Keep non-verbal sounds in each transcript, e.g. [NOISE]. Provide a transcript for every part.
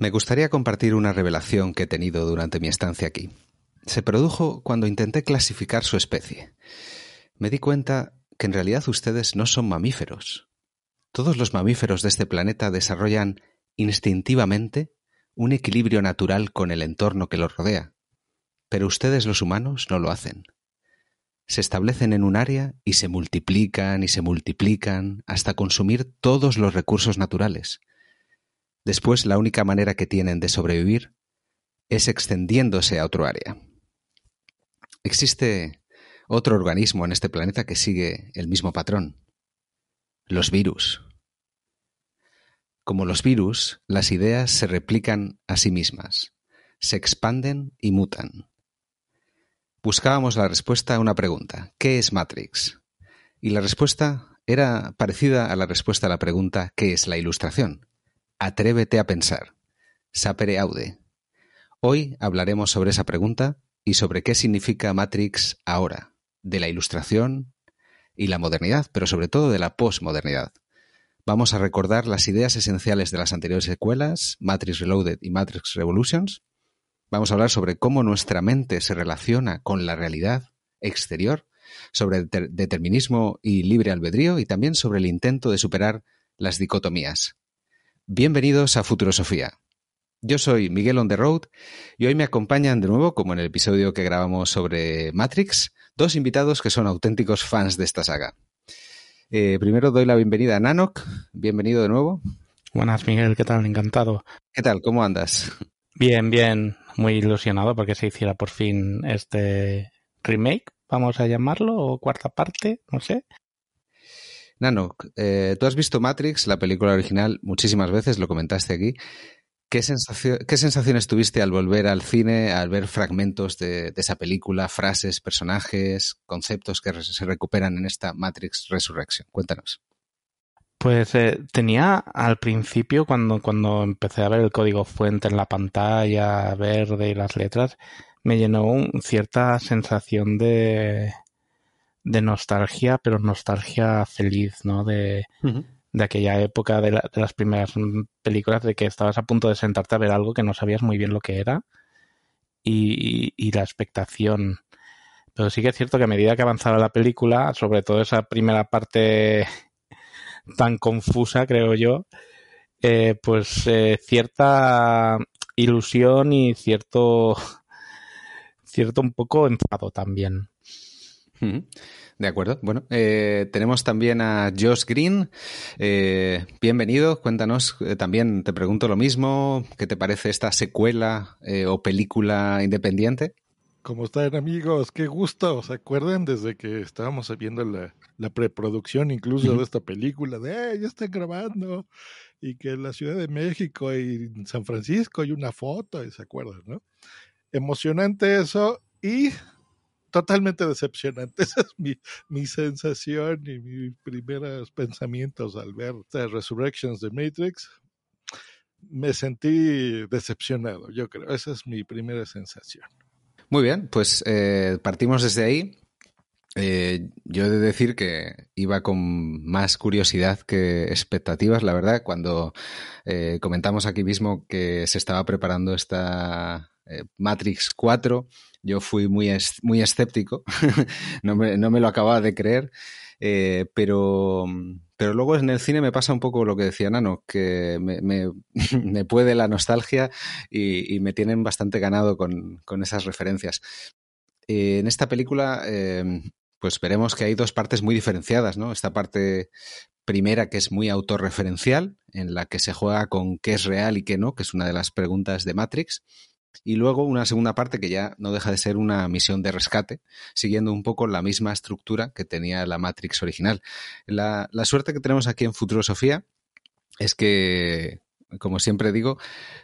Me gustaría compartir una revelación que he tenido durante mi estancia aquí. Se produjo cuando intenté clasificar su especie. Me di cuenta que en realidad ustedes no son mamíferos. Todos los mamíferos de este planeta desarrollan instintivamente un equilibrio natural con el entorno que los rodea, pero ustedes los humanos no lo hacen. Se establecen en un área y se multiplican y se multiplican hasta consumir todos los recursos naturales, Después, la única manera que tienen de sobrevivir es extendiéndose a otro área. Existe otro organismo en este planeta que sigue el mismo patrón. Los virus. Como los virus, las ideas se replican a sí mismas, se expanden y mutan. Buscábamos la respuesta a una pregunta. ¿Qué es Matrix? Y la respuesta era parecida a la respuesta a la pregunta ¿qué es la ilustración? Atrévete a pensar. Sapere aude. Hoy hablaremos sobre esa pregunta y sobre qué significa Matrix ahora, de la ilustración y la modernidad, pero sobre todo de la posmodernidad. Vamos a recordar las ideas esenciales de las anteriores secuelas, Matrix Reloaded y Matrix Revolutions. Vamos a hablar sobre cómo nuestra mente se relaciona con la realidad exterior, sobre determinismo y libre albedrío y también sobre el intento de superar las dicotomías. Bienvenidos a Futurosofía. Yo soy Miguel on the road y hoy me acompañan de nuevo, como en el episodio que grabamos sobre Matrix, dos invitados que son auténticos fans de esta saga. Eh, primero doy la bienvenida a Nanok. Bienvenido de nuevo. Buenas, Miguel. ¿Qué tal? Encantado. ¿Qué tal? ¿Cómo andas? Bien, bien. Muy ilusionado porque se hiciera por fin este remake, vamos a llamarlo, o cuarta parte, no sé. Nano, eh, tú has visto Matrix, la película original, muchísimas veces, lo comentaste aquí. ¿Qué, sensaciones tuviste al volver al cine, al ver fragmentos de, esa película, frases, personajes, conceptos que se recuperan en esta Matrix Resurrection? Cuéntanos. Pues eh, tenía al principio, cuando, cuando empecé a ver el código fuente en la pantalla verde y las letras, me llenó un, cierta sensación de, de nostalgia, pero nostalgia feliz, ¿no? De, de aquella época de, las primeras películas, de que estabas a punto de sentarte a ver algo que no sabías muy bien lo que era y, y la expectación. Pero sí que es cierto que a medida que avanzaba la película, sobre todo esa primera parte [LAUGHS] tan confusa, creo yo, eh, pues eh, cierta ilusión y cierto [LAUGHS] cierto un poco enfado también. De acuerdo. Bueno, eh, tenemos también a Josh Green. Eh, bienvenido. Cuéntanos, eh, también te pregunto lo mismo. ¿Qué te parece esta secuela o película independiente? ¿Cómo están amigos? Qué gusto. ¿Se acuerdan desde que estábamos viendo la, preproducción incluso de esta película? De, ya están grabando. Y que en la Ciudad de México y San Francisco hay una foto, y se acuerdan, ¿no? Emocionante eso. Y totalmente decepcionante. [LAUGHS] Esa es mi, mi sensación y mis primeros pensamientos al ver The Resurrections de Matrix. Me sentí decepcionado, yo creo. Esa es mi primera sensación. Muy bien, pues eh, partimos desde ahí. Eh, yo he de decir que iba con más curiosidad que expectativas, la verdad, cuando eh, comentamos aquí mismo que se estaba preparando esta Matrix 4 yo fui muy, muy escéptico, [LAUGHS] no, me, no, me, lo acababa de creer, eh, pero, pero luego en el cine me pasa un poco lo que decía Nano, que me, me, [LAUGHS] puede la nostalgia y, me tienen bastante ganado con, con esas referencias. Eh, en esta película, eh, pues veremos que hay dos partes muy diferenciadas, ¿no? Esta parte primera que es muy autorreferencial, en la que se juega con qué es real y qué no, que es una de las preguntas de Matrix, y luego una segunda parte que ya no deja de ser una misión de rescate, siguiendo un poco la misma estructura que tenía la Matrix original. La, suerte que tenemos aquí en Futurosofía es que como siempre digo,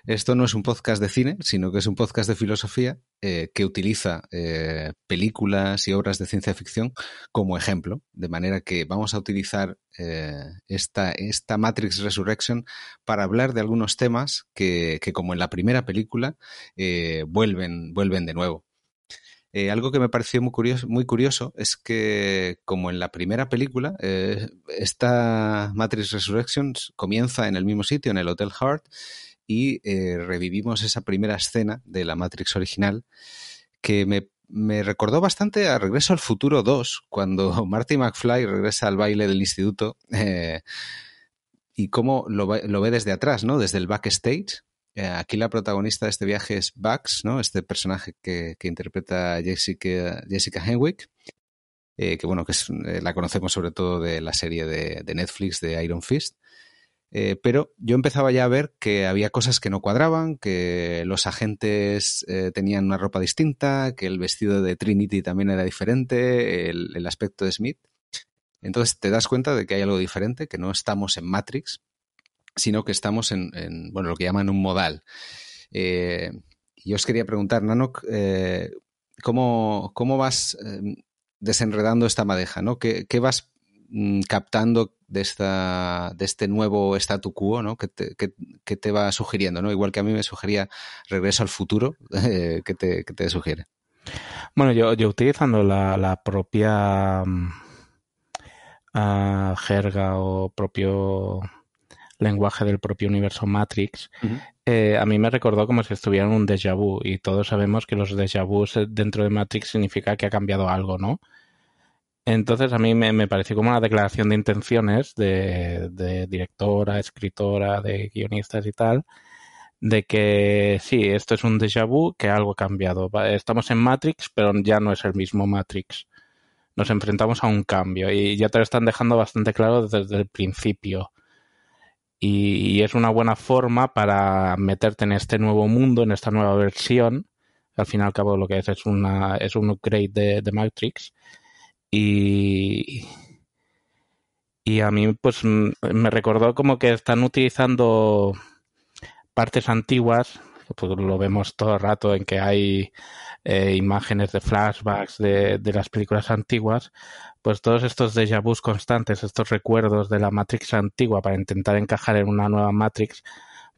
esto no es un podcast de cine, sino que es un podcast de filosofía eh, que utiliza eh, películas y obras de ciencia ficción como ejemplo, de manera que vamos a utilizar eh, esta, Matrix Resurrection para hablar de algunos temas que, que como en la primera película, vuelven, vuelven de nuevo. Algo que me pareció muy curioso, es que, como en la primera película, esta Matrix Resurrections comienza en el mismo sitio, en el Hotel Heart, y eh, revivimos esa primera escena de la Matrix original que me, me, recordó bastante a Regreso al Futuro 2, cuando [LAUGHS] Marty McFly regresa al baile del instituto eh, y cómo lo, lo, ve desde atrás, ¿no? Desde el backstage. Eh, aquí la protagonista de este viaje es Bugs, ¿no? Este personaje que, que interpreta Jessica, Jessica Henwick. Que bueno, que la conocemos sobre todo de la serie de, de Netflix de Iron Fist. Eh, pero yo empezaba ya a ver que había cosas que no cuadraban, que los agentes eh, tenían una ropa distinta, que el vestido de Trinity también era diferente, el, aspecto de Smith. Entonces te das cuenta de que hay algo diferente, que no estamos en Matrix, sino que estamos en, en bueno, lo que llaman un modal. Eh, yo os quería preguntar, Nanok, ¿cómo, ¿cómo, vas desenredando esta madeja? ¿no? ¿Qué, ¿Qué vas mm, captando de, esta, de este nuevo statu quo ¿no? que, te, que, que, te, va sugiriendo, ¿no? igual que a mí me sugería Regreso al futuro, [LAUGHS] eh, ¿qué, te, ¿qué, te, sugiere? Bueno, yo, yo utilizando la, la propia uh, jerga o propio lenguaje del propio universo Matrix, uh -huh. eh, a mí me recordó como si estuviera en un déjà vu y todos sabemos que los déjà vus dentro de Matrix significa que ha cambiado algo, ¿no? Entonces a mí me, pareció como una declaración de intenciones de, directora, escritora, de guionistas y tal, de que sí, esto es un déjà vu, que algo ha cambiado. Estamos en Matrix, pero ya no es el mismo Matrix. Nos enfrentamos a un cambio y ya te lo están dejando bastante claro desde el principio. Y, y es una buena forma para meterte en este nuevo mundo, en esta nueva versión. Al fin y al cabo lo que es es, una, es un upgrade de, de Matrix y, y a mí pues me recordó como que están utilizando partes antiguas, pues lo vemos todo el rato en que hay eh, imágenes de flashbacks de, de, las películas antiguas, pues todos estos déjà vus constantes, estos recuerdos de la Matrix antigua para intentar encajar en una nueva Matrix,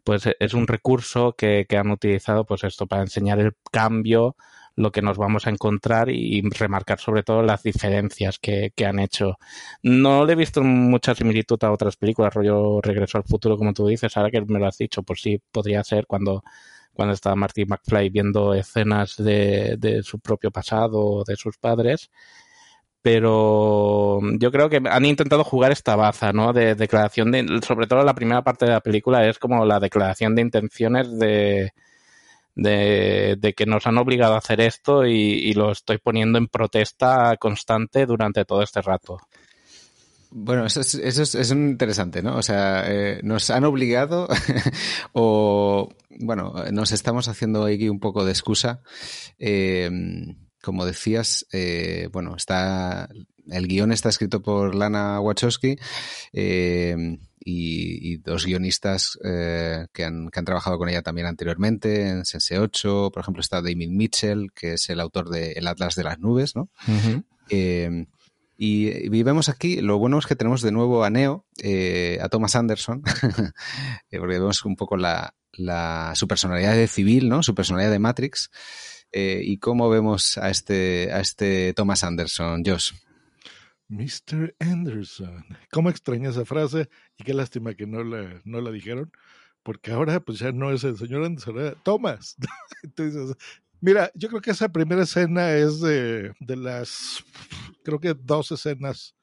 pues es un recurso que, que han utilizado pues esto para enseñar el cambio lo que nos vamos a encontrar y remarcar sobre todo las diferencias que, que, han hecho. No le he visto mucha similitud a otras películas, rollo Regreso al futuro, como tú dices, ahora que me lo has dicho, pues sí, podría ser cuando, cuando estaba Marty McFly viendo escenas de, de su propio pasado, de sus padres pero yo creo que han intentado jugar esta baza, ¿no? De declaración de, sobre todo la primera parte de la película es como la declaración de intenciones de, de, que nos han obligado a hacer esto y, lo estoy poniendo en protesta constante durante todo este rato. Bueno, eso es, eso es, es interesante, ¿no? O sea, eh, nos han obligado [LAUGHS] o, bueno, nos estamos haciendo aquí un poco de excusa. Eh, como decías, eh, bueno, está el guion está escrito por Lana Wachowski. Y, y, dos guionistas eh, que, han, que, han, trabajado con ella también anteriormente en Sense 8. Por ejemplo, está David Mitchell, que es el autor de El Atlas de las Nubes, ¿no? Uh -huh. eh, y, y, vemos aquí, lo bueno es que tenemos de nuevo a Neo, eh, a Thomas Anderson, [LAUGHS] porque vemos un poco la, la, su personalidad de civil, ¿no? Su personalidad de Matrix. Eh, y cómo vemos a este, a este Thomas Anderson, Josh. Mr. Anderson. ¿Cómo extraña esa frase? Y qué lástima que no la, no la dijeron, porque ahora pues ya no es el señor Anderson, era Thomas. [LAUGHS] Entonces, mira, yo creo que esa primera escena es de, de las, creo que dos escenas,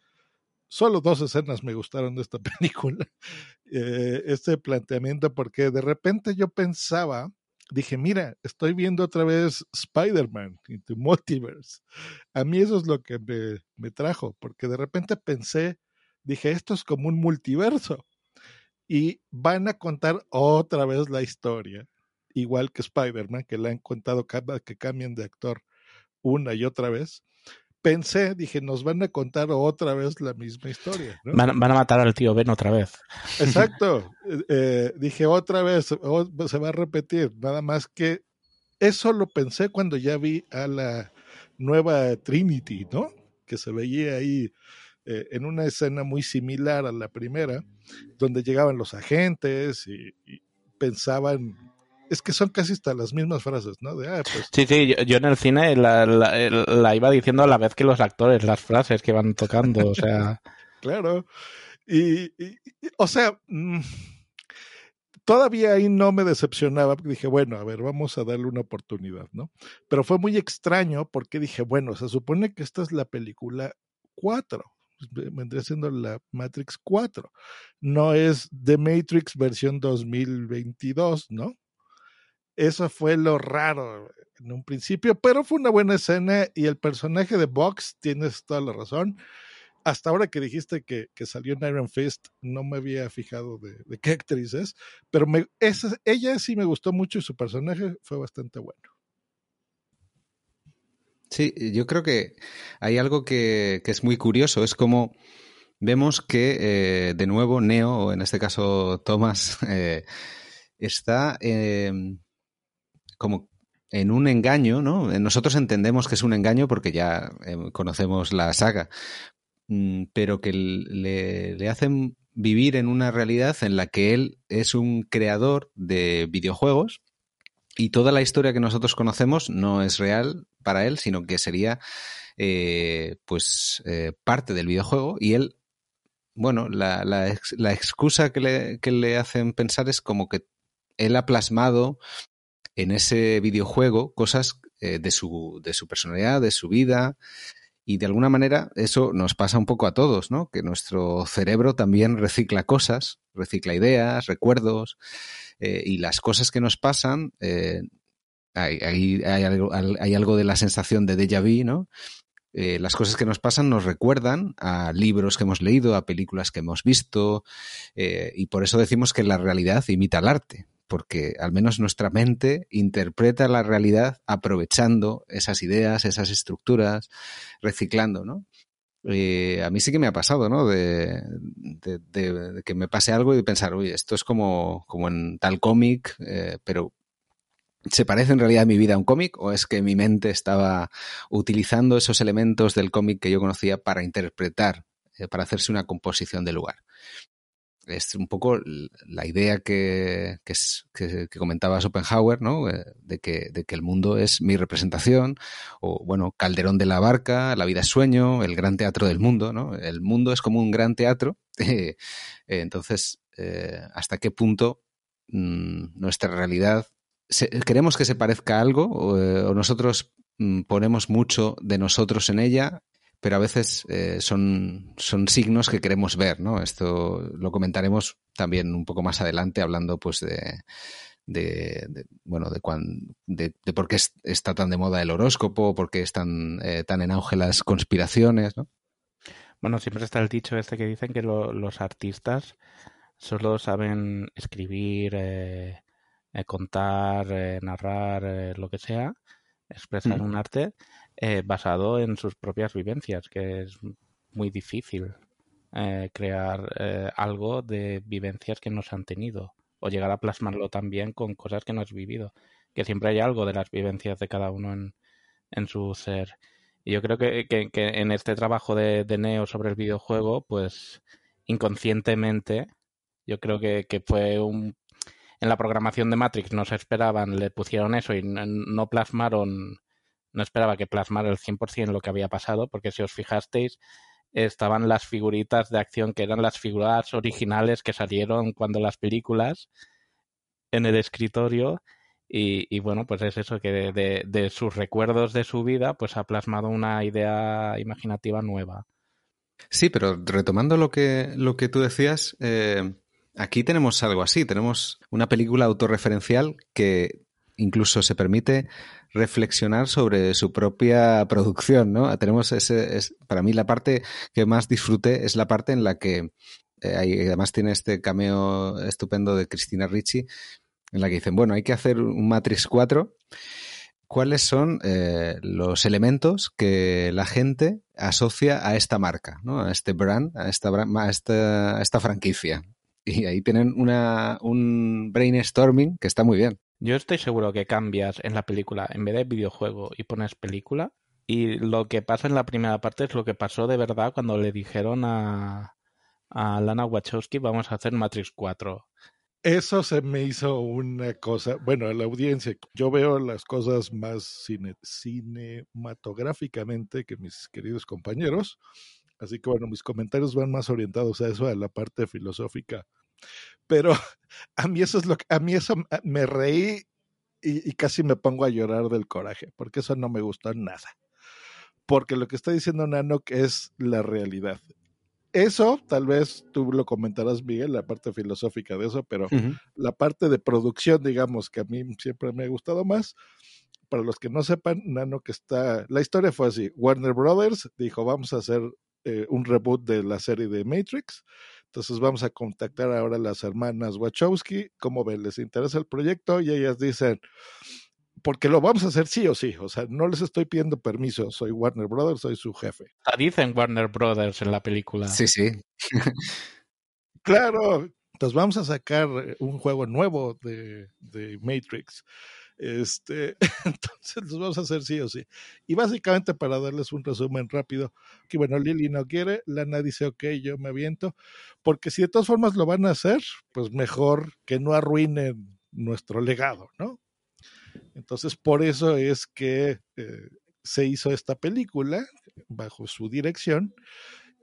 solo dos escenas me gustaron de esta [LAUGHS] película. Eh, este planteamiento, porque de repente yo pensaba, dije, mira, estoy viendo otra vez Spider-Man Into Multiverse. A mí eso es lo que me, me, trajo, porque de repente pensé, dije, esto es como un multiverso. Y van a contar otra vez la historia, igual que Spider-Man, que le han contado que cambian de actor una y otra vez. Pensé, dije, nos van a contar otra vez la misma historia. ¿no? Van, van, a matar al tío Ben otra vez. Exacto. [LAUGHS] eh, dije, otra vez, se va a repetir. Nada más que eso lo pensé cuando ya vi a la nueva Trinity, ¿no? Que se veía ahí eh, en una escena muy similar a la primera, donde llegaban los agentes y, y pensaban es que son casi hasta las mismas frases, ¿no? De, ah, pues... Sí, sí, yo, yo, en el cine la, la, la, iba diciendo a la vez que los actores, las frases que van tocando, o sea. [LAUGHS] claro. Y, y, o sea, mm, todavía ahí no me decepcionaba, porque dije, bueno, a ver, vamos a darle una oportunidad, ¿no? Pero fue muy extraño porque dije, bueno, se supone que esta es la película 4, vendría siendo la Matrix 4, no es The Matrix versión 2022, ¿no? Eso fue lo raro en un principio, pero fue una buena escena y el personaje de Box, tienes toda la razón, hasta ahora que dijiste que, salió en Iron Fist, no me había fijado de, qué [LAUGHS] actriz es, pero ella sí me gustó mucho y su personaje fue bastante bueno. Sí, yo creo que hay algo que, es muy curioso, es como vemos que eh, de nuevo Neo, o en este caso Thomas, [LAUGHS] eh, está em, como en un engaño, ¿no? Nosotros entendemos que es un engaño porque ya em, conocemos la saga, Mm, pero que le, hacen vivir en una realidad en la que él es un creador de videojuegos y toda la historia que nosotros conocemos no es real para él, sino que sería eh, pues eh, parte del videojuego y él, bueno, la, excusa que le hacen pensar es como que él ha plasmado en ese videojuego cosas eh, de, su, de su personalidad, de su vida, y de alguna manera eso nos pasa un poco a todos, ¿no? Que nuestro cerebro también recicla cosas, recicla ideas, recuerdos, eh, y las cosas que nos pasan, eh, hay, hay, algo, hay, algo, de la sensación de déjà vu, ¿no? Las cosas que nos pasan nos recuerdan a libros que hemos leído, a películas que hemos visto, y por eso decimos que la realidad imita el arte porque al menos nuestra mente interpreta la realidad aprovechando esas ideas, esas estructuras, reciclando, ¿no? Eh, a mí sí que me ha pasado, ¿no? De, que me pase algo y pensar, uy, esto es como, como en tal cómic, eh, pero ¿se parece en realidad a mi vida a un cómic o es que mi mente estaba utilizando esos elementos del cómic que yo conocía para interpretar, eh, para hacerse una composición de lugar? Es un poco la idea que, que, comentaba Schopenhauer, ¿no? Eh, de que, de que el mundo es mi representación, o bueno, Calderón de la Barca, La vida es sueño, el gran teatro del mundo, ¿no? El mundo es como un gran teatro. [LAUGHS] entonces, eh, ¿hasta qué punto mm, nuestra realidad queremos que se parezca a algo o, eh, nosotros mm, ponemos mucho de nosotros en ella pero a veces eh, son, son signos que queremos ver, ¿no? Esto lo comentaremos también un poco más adelante, hablando pues de, de, bueno, de, de, por qué está tan de moda el horóscopo, por qué están eh, tan en auge las conspiraciones, ¿no? Bueno, siempre está el dicho este que dicen que los artistas solo saben escribir, eh, contar, narrar, lo que sea, expresar un arte, eh, basado en sus propias vivencias, que es muy difícil eh, crear eh, algo de vivencias que no se han tenido o llegar a plasmarlo también con cosas que no has vivido, que siempre hay algo de las vivencias de cada uno en, en su ser. Y yo creo que, que, en este trabajo de, de, Neo sobre el videojuego, pues inconscientemente, yo creo que, que fue un... En la programación de Matrix no se esperaban, le pusieron eso y no plasmaron no esperaba que plasmara el 100% lo que había pasado, porque si os fijasteis, estaban las figuritas de acción que eran las figuras originales que salieron cuando las películas en el escritorio. Y, bueno, pues es eso, que de, sus recuerdos de su vida, pues ha plasmado una idea imaginativa nueva. Sí, pero retomando lo que, lo que tú decías, eh, aquí tenemos algo así, tenemos una película autorreferencial que incluso se permite reflexionar sobre su propia producción, ¿no? Tenemos ese, es, para mí la parte que más disfruté es la parte en la que eh, además tiene este cameo estupendo de Cristina Ricci, en la que dicen, bueno, hay que hacer un Matrix 4. ¿Cuáles son eh, los elementos que la gente asocia a esta marca, ¿no? a este brand, a esta, a esta, a esta franquicia? Y ahí tienen una, un brainstorming que está muy bien. Yo estoy seguro que cambias en la película, en vez de videojuego y pones película, y lo que pasa en la primera parte es lo que pasó de verdad cuando le dijeron a, a Lana Wachowski vamos a hacer Matrix 4. Eso se me hizo una cosa, bueno, a la audiencia, yo veo las cosas más cinematográficamente que mis queridos compañeros, así que bueno, mis comentarios van más orientados a eso, a la parte filosófica Pero [LAUGHS] a mí eso es lo que, a mí eso me reí y, y, casi me pongo a llorar del coraje, porque eso no me gustó nada. Porque lo que está diciendo Nano es la realidad. Eso, tal vez tú lo comentarás, Miguel, la parte filosófica de eso, pero uh -huh. la parte de producción, digamos, que a mí siempre me ha gustado más. Para los que no sepan, Nano que está, la historia fue así, Warner Brothers dijo, vamos a hacer eh, un reboot de la serie de Matrix, entonces vamos a contactar ahora a las hermanas Wachowski, ¿cómo ven? ¿Les interesa el proyecto? Y ellas dicen, porque lo vamos a hacer sí o sí. O sea, no les estoy pidiendo permiso. Soy Warner Brothers, soy su jefe. Dicen Warner Brothers en la película. Sí, sí. claro. Entonces vamos a sacar un juego nuevo de, de Matrix. Este, [LAUGHS] entonces los vamos a hacer sí o sí. Y básicamente para darles un resumen rápido, que bueno, Lily no quiere, Lana dice, ok, yo me aviento, porque si de todas formas lo van a hacer, pues mejor que no arruinen nuestro legado, ¿no? Entonces, por eso es que eh, se hizo esta película bajo su dirección.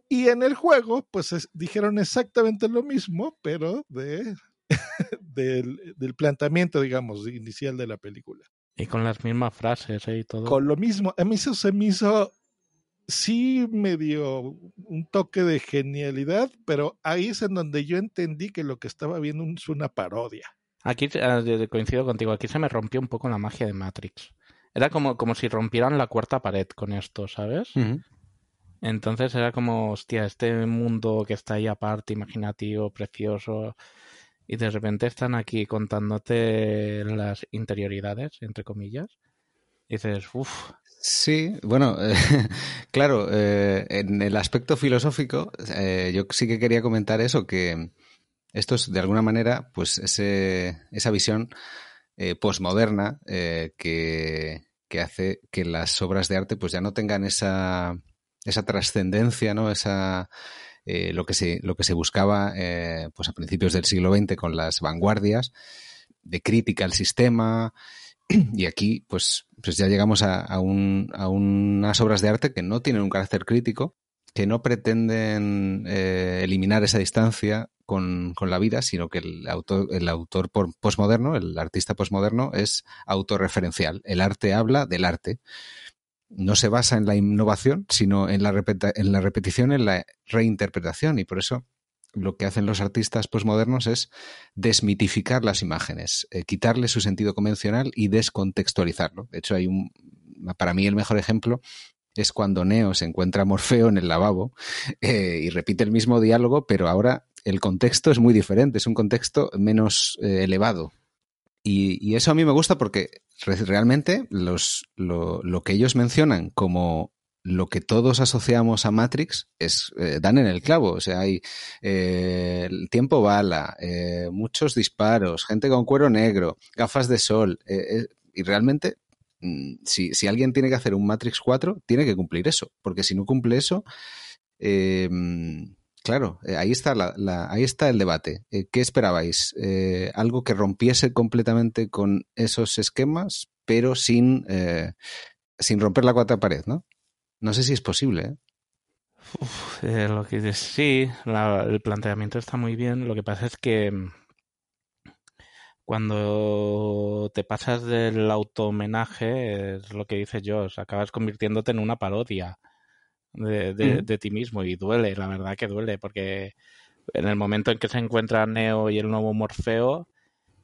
Y en el juego, pues es, dijeron exactamente lo mismo, pero de, [LAUGHS] del, del, planteamiento, digamos, inicial de la película. Y con las mismas frases ¿eh? y todo. Con lo mismo. A mí eso se me hizo, sí me dio un toque de genialidad, pero ahí es en donde yo entendí que lo que estaba viendo es una parodia. Aquí coincido contigo, aquí se me rompió un poco la magia de Matrix. Era como, como si rompieran la cuarta pared con esto, ¿sabes? Uh -huh. Entonces era como, hostia, este mundo que está ahí aparte, imaginativo, precioso, y de repente están aquí contándote las interioridades, entre comillas. Y dices, uff. Sí, bueno, [LAUGHS] claro, eh, en el aspecto filosófico, eh, yo sí que quería comentar eso, que esto es de alguna manera, pues ese, esa visión eh, posmoderna eh, que, que, hace que las obras de arte pues ya no tengan esa, esa trascendencia, ¿no? Esa, eh, lo, que se, lo que se buscaba pues a principios del siglo XX con las vanguardias de crítica al sistema. [CLEARS THROAT] Y aquí, pues, pues ya llegamos a, a, un, a unas obras de arte que no tienen un carácter crítico, que no pretenden eh, eliminar esa distancia con, con, la vida, sino que el autor, el autor posmoderno, el artista posmoderno, es autorreferencial. El arte habla del arte. No se basa en la innovación, sino en la, en la repetición, en la reinterpretación. Y por eso lo que hacen los artistas posmodernos es desmitificar las imágenes, eh, quitarle su sentido convencional y descontextualizarlo. De hecho, hay un, para mí el mejor ejemplo es cuando Neo se encuentra a Morfeo en el lavabo [LAUGHS] eh, y repite el mismo diálogo, pero ahora el contexto es muy diferente, es un contexto menos eh, elevado. Y, y, eso a mí me gusta porque realmente los, lo, lo, que ellos mencionan como lo que todos asociamos a Matrix es eh, dan en el clavo. O sea, hay eh, el tiempo bala, eh, muchos disparos, gente con cuero negro, gafas de sol. Eh, y realmente si, si, alguien tiene que hacer un Matrix 4, tiene que cumplir eso, porque si no cumple eso, eh, claro, eh, ahí, está el debate. Eh, ¿Qué esperabais? Eh, ¿Algo que rompiese completamente con esos esquemas, pero sin, sin romper la cuarta pared, ¿no? No sé si es posible. lo que sí, la, el planteamiento está muy bien. Lo que pasa es que cuando te pasas del auto-homenaje, es lo que dice Josh, acabas convirtiéndote en una parodia de, de, mm. de, ti mismo y duele, la verdad que duele, porque en el momento en que se encuentra Neo y el nuevo Morfeo,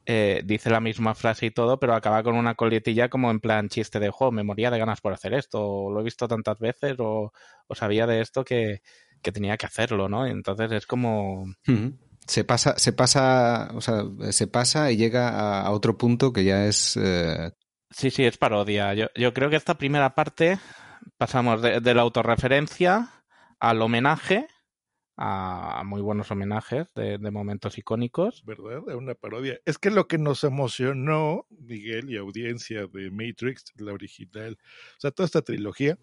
eh, dice la misma frase y todo, pero acaba con una coletilla como en plan chiste de juego, me moría de ganas por hacer esto, o lo he visto tantas veces, o, o sabía de esto que, que, tenía que hacerlo, ¿no? Entonces es como... Mm se pasa, se pasa, o sea, se pasa y llega a, a otro punto que ya es. Eh... Sí, sí, es parodia. Yo, yo creo que esta primera parte pasamos de, de la autorreferencia al homenaje, a muy buenos homenajes de, de, momentos icónicos. ¿Verdad? Una parodia. Es que lo que nos emocionó, Miguel y audiencia de Matrix, la original, o sea, toda esta trilogía,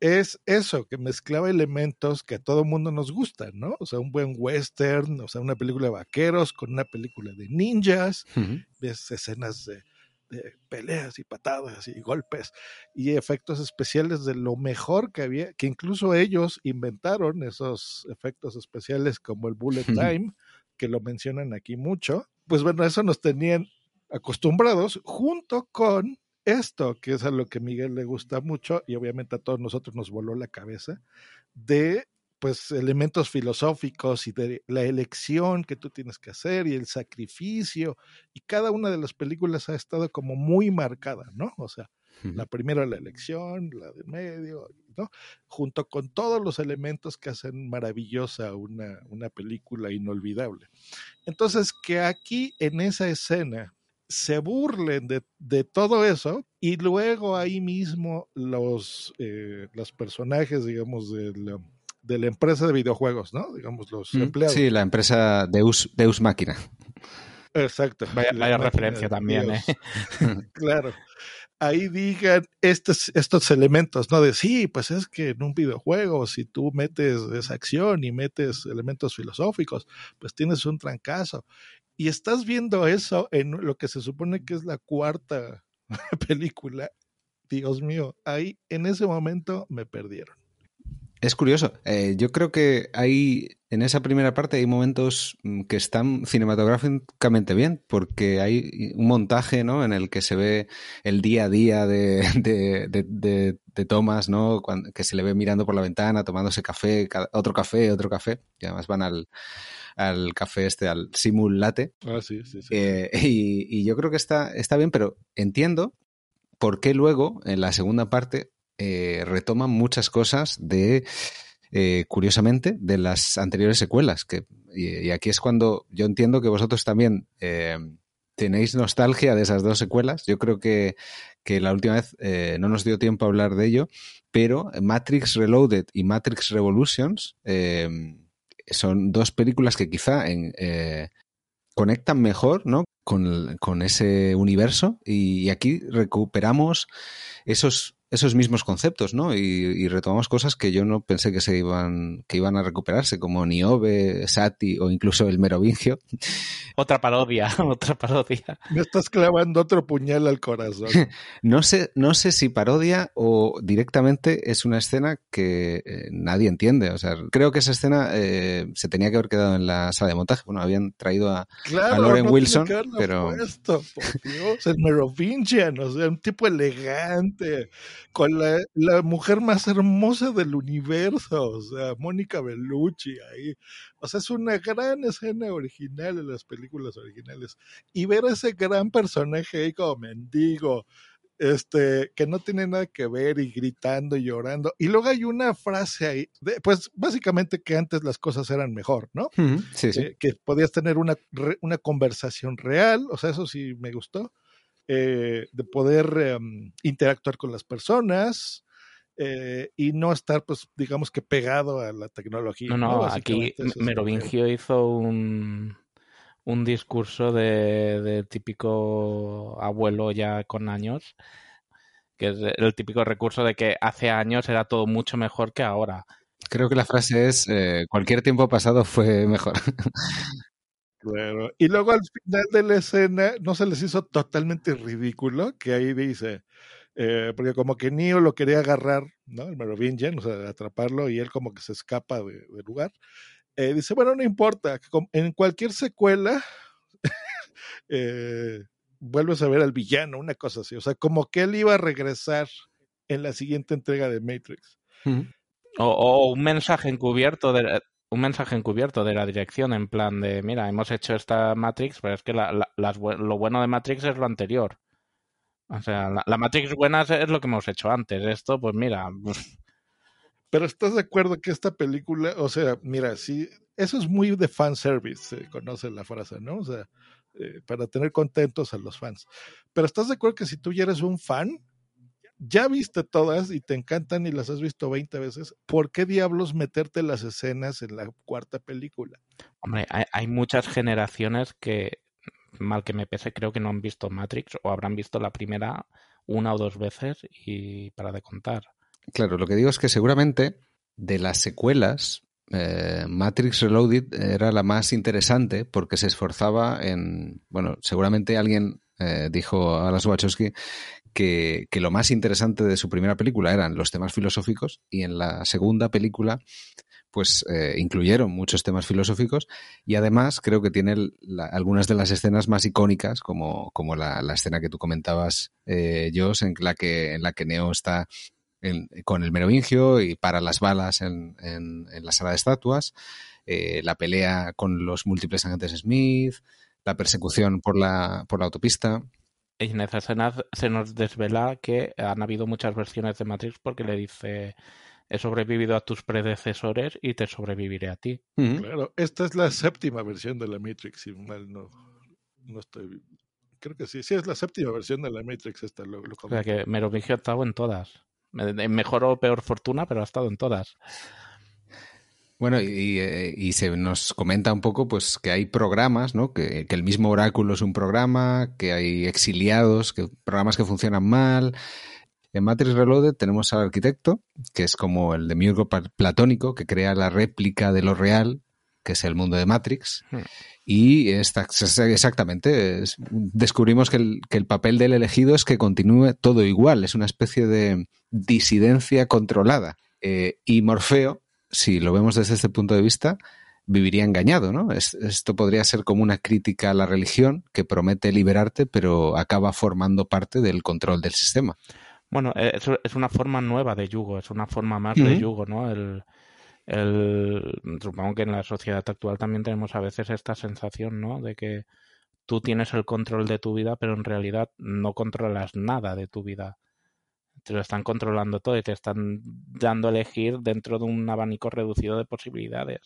es eso, que mezclaba elementos que a todo mundo nos gustan, ¿no? O sea, un buen western, o sea, una película de vaqueros con una película de ninjas, uh -huh. ves escenas de, de, peleas y patadas y golpes y efectos especiales de lo mejor que había, que incluso ellos inventaron esos efectos especiales como el bullet [LAUGHS] time, que lo mencionan aquí mucho. Pues bueno, eso nos tenían acostumbrados junto con esto, que es a lo que Miguel le gusta mucho y obviamente a todos nosotros nos voló la cabeza, de pues elementos filosóficos y de la elección que tú tienes que hacer y el sacrificio y cada una de las películas ha estado como muy marcada, ¿no? O sea, la primera la elección, la de medio, ¿no? Junto con todos los elementos que hacen maravillosa una, una película inolvidable. Entonces, que aquí en esa escena se burlen de, de, todo eso y luego ahí mismo los, eh, los personajes, digamos, de la, empresa de videojuegos, ¿no? Digamos, los mm, empleados. Sí, la empresa Deus, Deus Máquina. Exacto. Vaya, referencia también, ¿eh? [LAUGHS] [LAUGHS] claro ahí digan estos, estos elementos, ¿no? De sí, pues es que en un videojuego, si tú metes esa acción y metes elementos filosóficos, pues tienes un trancazo. Y estás viendo eso en lo que se supone que es la cuarta [LAUGHS] película. Dios mío, ahí en ese momento me perdieron. Es curioso. Eh, yo creo que hay en esa primera parte hay momentos mm, que están cinematográficamente bien, porque hay un montaje ¿no? en el que se ve el día a día de, [LAUGHS] de, Thomas, ¿no? que se le ve mirando por la ventana, tomándose café, otro café, otro café, y además van al, al café este, al Simul Latte. Ah, sí, sí, sí. Eh, y, y, yo creo que está, está bien, pero entiendo por qué luego, en la segunda parte, eh, retoman muchas cosas de, eh, curiosamente, de las anteriores secuelas. Que, y, aquí es cuando yo entiendo que vosotros también eh, tenéis nostalgia de esas dos secuelas. Yo creo que, que la última vez no nos dio tiempo a hablar de ello, pero Matrix Reloaded y Matrix Revolutions son dos películas que quizá conectan mejor ¿no? con, con ese universo y aquí recuperamos esos esos mismos conceptos, ¿no? Y, retomamos cosas que yo no pensé que se iban, que iban a recuperarse, como Niobe, Sati o incluso el Merovingio. [LAUGHS] Otra parodia, [LAUGHS] otra parodia. Me estás clavando otro puñal al corazón. [LAUGHS] no sé, no sé si parodia o directamente es una escena que eh, nadie entiende. O sea, creo que esa escena eh, se tenía que haber quedado en la sala de montaje. Bueno, habían traído a, a Lauren Wilson, pero. Puesto, por Dios, el Merovingian, o sea, un tipo elegante con la, la, mujer más hermosa del universo, o sea, Mónica Bellucci ahí. O sea, es una gran escena original en las películas originales. Y ver a ese gran personaje ahí como mendigo, este, que no tiene nada que ver y gritando y llorando. Y luego hay una frase ahí, pues básicamente que antes las cosas eran mejor, ¿no? Sí, sí. Eh, que podías tener una, una conversación real, o sea, eso sí me gustó. Eh, de poder em, interactuar con las personas eh, y no estar, pues, digamos que pegado a la tecnología. No, no, aquí Merovingio hizo un, un discurso de, típico abuelo ya con años, que es el típico recurso de que hace años era todo mucho mejor que ahora. Creo que la frase es, eh, cualquier tiempo pasado fue mejor. [LAUGHS] Y luego al final de la escena, ¿no se les hizo totalmente ridículo? Que ahí dice, eh, porque como que Neo lo quería agarrar, ¿no? El Merovingian, o sea, atraparlo, y él como que se escapa del lugar. Eh, dice, bueno, no importa, en cualquier secuela [LAUGHS] eh, vuelves a ver al villano, una cosa así. O sea, como que él iba a regresar en la siguiente entrega de Matrix. O, o, un mensaje encubierto de, un mensaje encubierto de la dirección en plan de, mira, hemos hecho esta Matrix, pero es que la, lo bueno de Matrix es lo anterior. O sea, la, Matrix buena es, lo que hemos hecho antes. Esto, pues mira. [LAUGHS] Pero estás de acuerdo que esta película, o sea, mira, sí, eso es muy de fan service, se conoce la frase, ¿no? O sea, eh, para tener contentos a los fans. Pero estás de acuerdo que si tú ya eres un fan, ya viste todas y te encantan y las has visto 20 veces, ¿por qué diablos meterte las escenas en la cuarta película? Hombre, hay, muchas generaciones que, mal que me pese, creo que no han visto Matrix o habrán visto la primera una o dos veces y para de contar. Claro, lo que digo es que seguramente de las secuelas, eh, Matrix Reloaded era la más interesante porque se esforzaba en, bueno, seguramente alguien eh, dijo a las Wachowski que, lo más interesante de su primera película eran los temas filosóficos y en la segunda película pues eh, incluyeron muchos temas filosóficos y además creo que tiene algunas de las escenas más icónicas, como, como la, escena que tú comentabas, eh, Joss, en la que, en la que Neo está con el merovingio y para las balas en, en, la sala de estatuas, eh, la pelea con los múltiples agentes Smith, la persecución por la, por la autopista. Y en esa escena se nos desvela que han habido muchas versiones de Matrix porque le dice he sobrevivido a tus predecesores y te sobreviviré a ti. Claro, esta es la séptima versión de la Matrix, si mal no, no estoy... Creo que sí, sí es la séptima versión de la Matrix esta. Lo, o sea que Merovingio ha estado en todas. Mejor o peor fortuna, pero ha estado en todas. Bueno, eh, y, se nos comenta un poco pues que hay programas, ¿no? Que, el mismo oráculo es un programa, que hay exiliados, que programas que funcionan mal. En Matrix Reloaded tenemos al arquitecto, que es como el de demiurgo platónico, que crea la réplica de lo real, que es el mundo de Matrix. Hmm. Y exactamente, descubrimos que el, que el papel del elegido es que continúe todo igual, es una especie de disidencia controlada. Eh, y Morfeo si lo vemos desde este punto de vista, viviría engañado, ¿no? esto podría ser como una crítica a la religión que promete liberarte, pero acaba formando parte del control del sistema. Bueno, eh, es, es una forma nueva de yugo, es una forma más de yugo, ¿no? El, el, supongo que en la sociedad actual también tenemos a veces esta sensación, ¿no? De que tú tienes el control de tu vida, pero en realidad no controlas nada de tu vida te lo están controlando todo y te están dando a elegir dentro de un abanico reducido de posibilidades.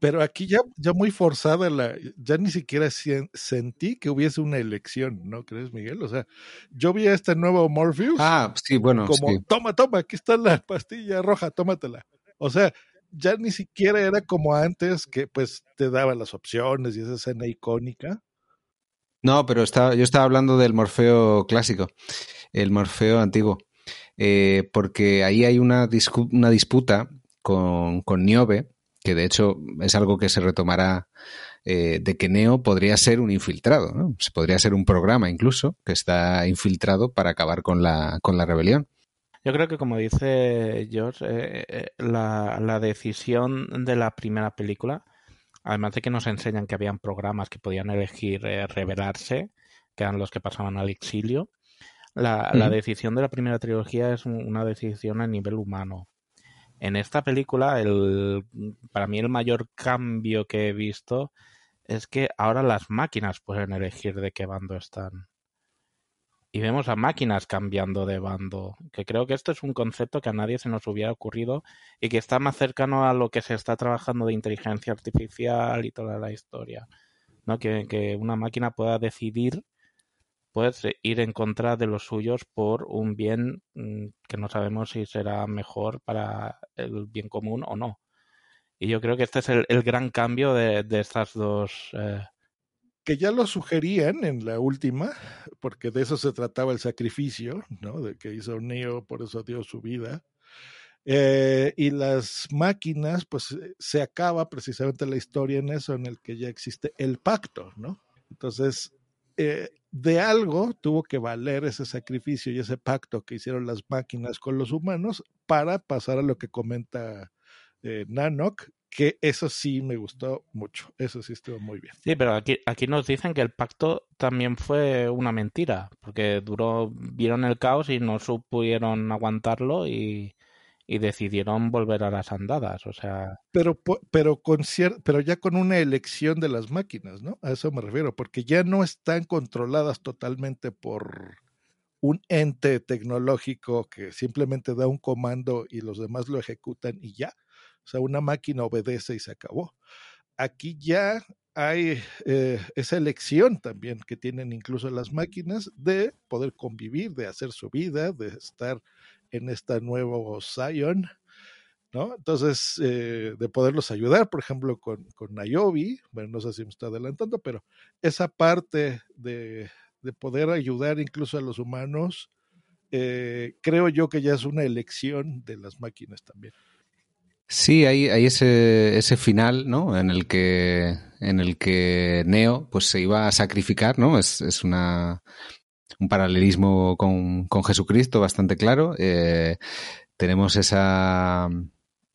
Pero aquí ya, ya muy forzada la, ya ni siquiera sentí que hubiese una elección, ¿no crees, Miguel? O sea, yo vi a este nuevo Morpheus. Ah, sí, bueno. Como, toma, toma, aquí está la pastilla roja, tómatela. O sea, ya ni siquiera era como antes que pues te daba las opciones y esa escena icónica. No, pero estaba, yo estaba hablando del Morfeo clásico, el Morfeo antiguo. Eh, porque ahí hay una, una disputa con, con, Niobe, que de hecho es algo que se retomará eh, de que Neo podría ser un infiltrado, ¿no? Podría ser un programa incluso que está infiltrado para acabar con la, con la rebelión. Yo creo que como dice George, eh, la, la, decisión de la primera película, además de que nos enseñan que habían programas que podían elegir revelarse, que eran los que pasaban al exilio, la, decisión de la primera trilogía es una decisión a nivel humano. En esta película, el, para mí el mayor cambio que he visto es que ahora las máquinas pueden elegir de qué bando están. Y vemos a máquinas cambiando de bando, que creo que esto es un concepto que a nadie se nos hubiera ocurrido y que está más cercano a lo que se está trabajando de inteligencia artificial y toda la historia. ¿no? Que, que una máquina pueda decidir puedes ir en contra de los suyos por un bien mm, que no sabemos si será mejor para el bien común o no. Y yo creo que este es el, gran cambio de, estas dos. Eh, que ya lo sugerían en la última, porque de eso se trataba el sacrificio, ¿no? De que hizo Neo, por eso dio su vida. Eh, y las máquinas, pues eh, se acaba precisamente la historia en eso, en el que ya existe el pacto, ¿no? Entonces, de algo tuvo que valer ese sacrificio y ese pacto que hicieron las máquinas con los humanos para pasar a lo que comenta eh, Nanok, que eso sí me gustó mucho, eso sí estuvo muy bien. Sí, pero aquí, aquí nos dicen que el pacto también fue una mentira, porque duró, vieron el caos y no supieron aguantarlo y, y decidieron volver a las andadas, o sea. Pero, pero, con pero ya con una elección de las máquinas, ¿no? A eso me refiero, porque ya no están controladas totalmente por un ente tecnológico que simplemente da un comando y los demás lo ejecutan y ya. O sea, una máquina obedece y se acabó. Aquí ya hay eh, esa elección también que tienen incluso las máquinas de poder convivir, de hacer su vida, de estar en esta nuevo Zion, ¿no? Entonces, eh, de poderlos ayudar, por ejemplo, con, con bueno, no sé si me está adelantando, pero esa parte de, poder ayudar incluso a los humanos, eh, creo yo que ya es una elección de las máquinas también. Sí, hay, hay ese, ese final, ¿no? En el que, en el que Neo, pues se iba a sacrificar, ¿no? Es, es una, un paralelismo con, con Jesucristo bastante claro. Eh, tenemos esa,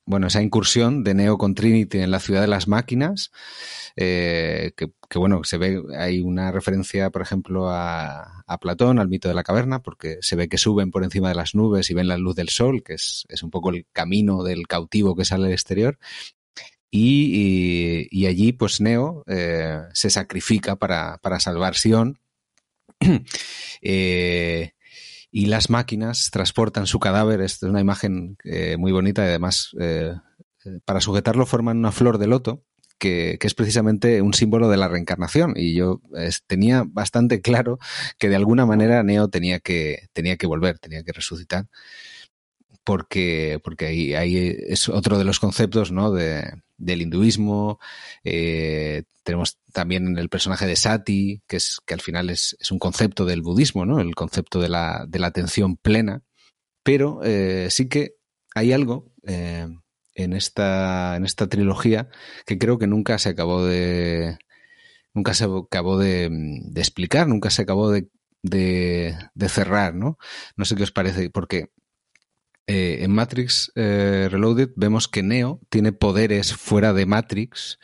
bueno, esa incursión de Neo con Trinity en la ciudad de las máquinas, eh, que, bueno, se ve, hay una referencia, por ejemplo, a, Platón, al mito de la caverna, porque se ve que suben por encima de las nubes y ven la luz del sol, que es, un poco el camino del cautivo que sale al exterior. Y, allí, pues Neo eh, se sacrifica para, para salvar Sion. [CLEARS THROAT] eh, y las máquinas transportan su cadáver. Esta es una imagen eh, muy bonita y además eh, para sujetarlo forman una flor de loto. Que, es precisamente un símbolo de la reencarnación. Y yo tenía bastante claro que de alguna manera Neo tenía que, tenía que volver, tenía que resucitar porque, porque ahí, es otro de los conceptos ¿no? de, del hinduismo. Eh, tenemos también el personaje de Sati, que, es, que al final es, es un concepto del budismo, ¿no? el concepto de la, de la atención plena. Pero eh, sí que hay algo eh, en, esta, en esta trilogía que creo que nunca se acabó de. Nunca se acabó de, de explicar, nunca se acabó de, de, de, cerrar, ¿no? No sé qué os parece, porque eh, en Matrix eh, Reloaded vemos que Neo tiene poderes fuera de Matrix.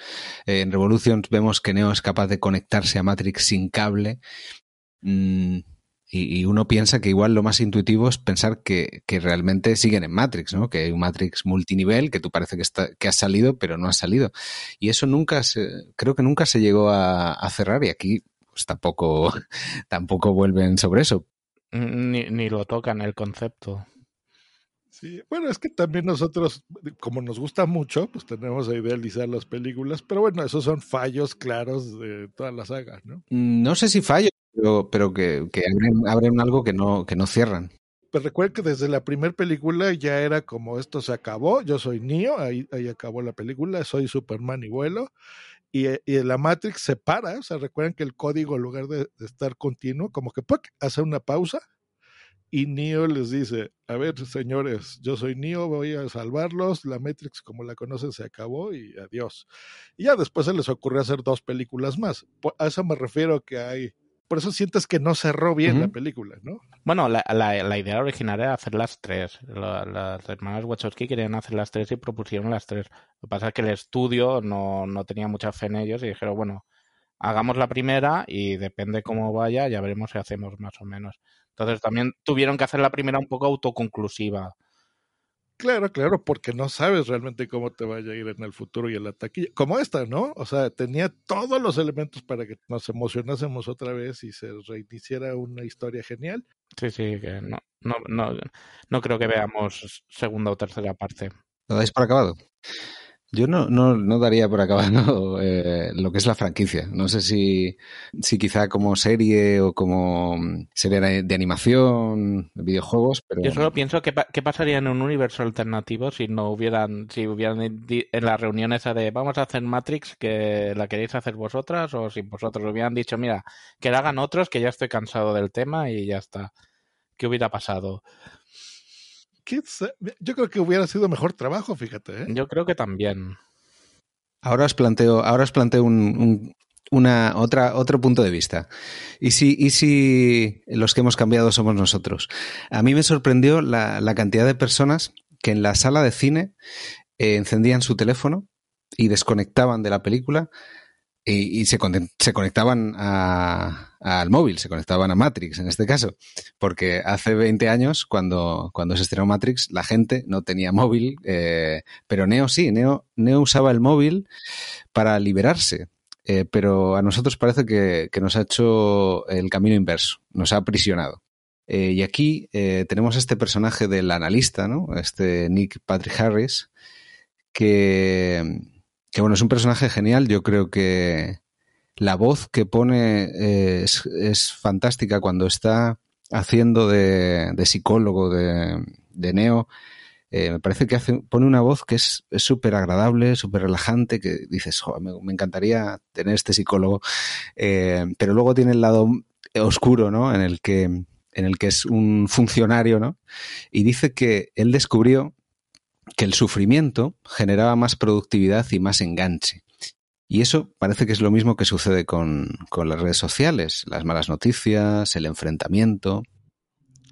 Eh, en Revolutions vemos que Neo es capaz de conectarse a Matrix sin cable. Mm, y, uno piensa que igual lo más intuitivo es pensar que, realmente siguen en Matrix, ¿no? Que hay un Matrix multinivel que tú parece que, has salido, pero no has salido. Y eso nunca se, creo que nunca se llegó a, cerrar y aquí pues tampoco, [LAUGHS] vuelven sobre eso. Ni lo tocan el concepto. Sí, bueno, es que también nosotros, como nos gusta mucho, pues tenemos a idealizar las películas, pero bueno, esos son fallos claros de toda la saga, ¿no? Mm, no sé si fallos, pero, pero que, que abren, algo que no, que no cierran. Pero recuerden que desde la primera película ya era como esto se acabó, yo soy Neo, ahí, ahí acabó la película, soy Superman y vuelo, y, y, la Matrix se para, o sea, recuerden que el código en lugar de, estar continuo, como que hace una pausa y Neo les dice, a ver, señores, yo soy Neo, voy a salvarlos, la Matrix como la conocen se acabó y adiós. Y ya después se les ocurrió hacer dos películas más. A eso me refiero que hay... Por eso sientes que no cerró bien la película, ¿no? Bueno, la, la, idea original era hacer las tres. las hermanas Wachowski querían hacer las tres y propusieron las tres. Lo que pasa es que el estudio no, no tenía mucha fe en ellos y dijeron, bueno, hagamos la primera y depende cómo vaya, ya veremos si hacemos más o menos. Entonces también tuvieron que hacer la primera un poco autoconclusiva. Claro, claro, porque no sabes realmente cómo te vaya a ir en el futuro y en la taquilla. Como esta, ¿no? O sea, tenía todos los elementos para que nos emocionásemos otra vez y se reiniciara una historia genial. Sí, sí, que no, no, no, no creo que veamos segunda o tercera parte. ¿Lo dais por acabado? Yo no, no, no daría por acabado [LAUGHS] eh, lo que es la franquicia. No sé si, si quizá como serie o como serie de animación, videojuegos, pero... Yo solo pienso qué pasaría en un universo alternativo si no hubieran, si hubieran en la reunión esa de vamos a hacer Matrix, que la queréis hacer vosotras, o si vosotros hubieran dicho, mira, que la hagan otros, que ya estoy cansado del tema y ya está. ¿Qué hubiera pasado? Yo creo que hubiera sido mejor trabajo, fíjate. ¿eh? Yo creo que también. Ahora os planteo, ahora os planteo un, una, otra, otro punto de vista. ¿Y si, ¿Y si los que hemos cambiado somos nosotros? A mí me sorprendió la, la cantidad de personas que en la sala de cine eh, encendían su teléfono y desconectaban de la película y, se, conectaban al móvil, se conectaban a Matrix en este caso, porque hace 20 años, cuando, cuando se estrenó Matrix, la gente no tenía móvil, eh, pero Neo sí, Neo, Neo usaba el móvil para liberarse. Eh, pero a nosotros parece que, nos ha hecho el camino inverso, nos ha aprisionado. Eh, y aquí tenemos este personaje del analista, ¿no? Este Nick Patrick Harris, que, que bueno, es un personaje genial. Yo creo que la voz que pone eh, es, fantástica cuando está haciendo de, psicólogo de, Neo. Eh, me parece que hace, pone una voz que es súper agradable, súper relajante, que dices, me, encantaría tener este psicólogo. Eh, pero luego tiene el lado oscuro, ¿no? En el que en el que es un funcionario, ¿no? Y dice que él descubrió que el sufrimiento generaba más productividad y más enganche. Y eso parece que es lo mismo que sucede con, las redes sociales, las malas noticias, el enfrentamiento.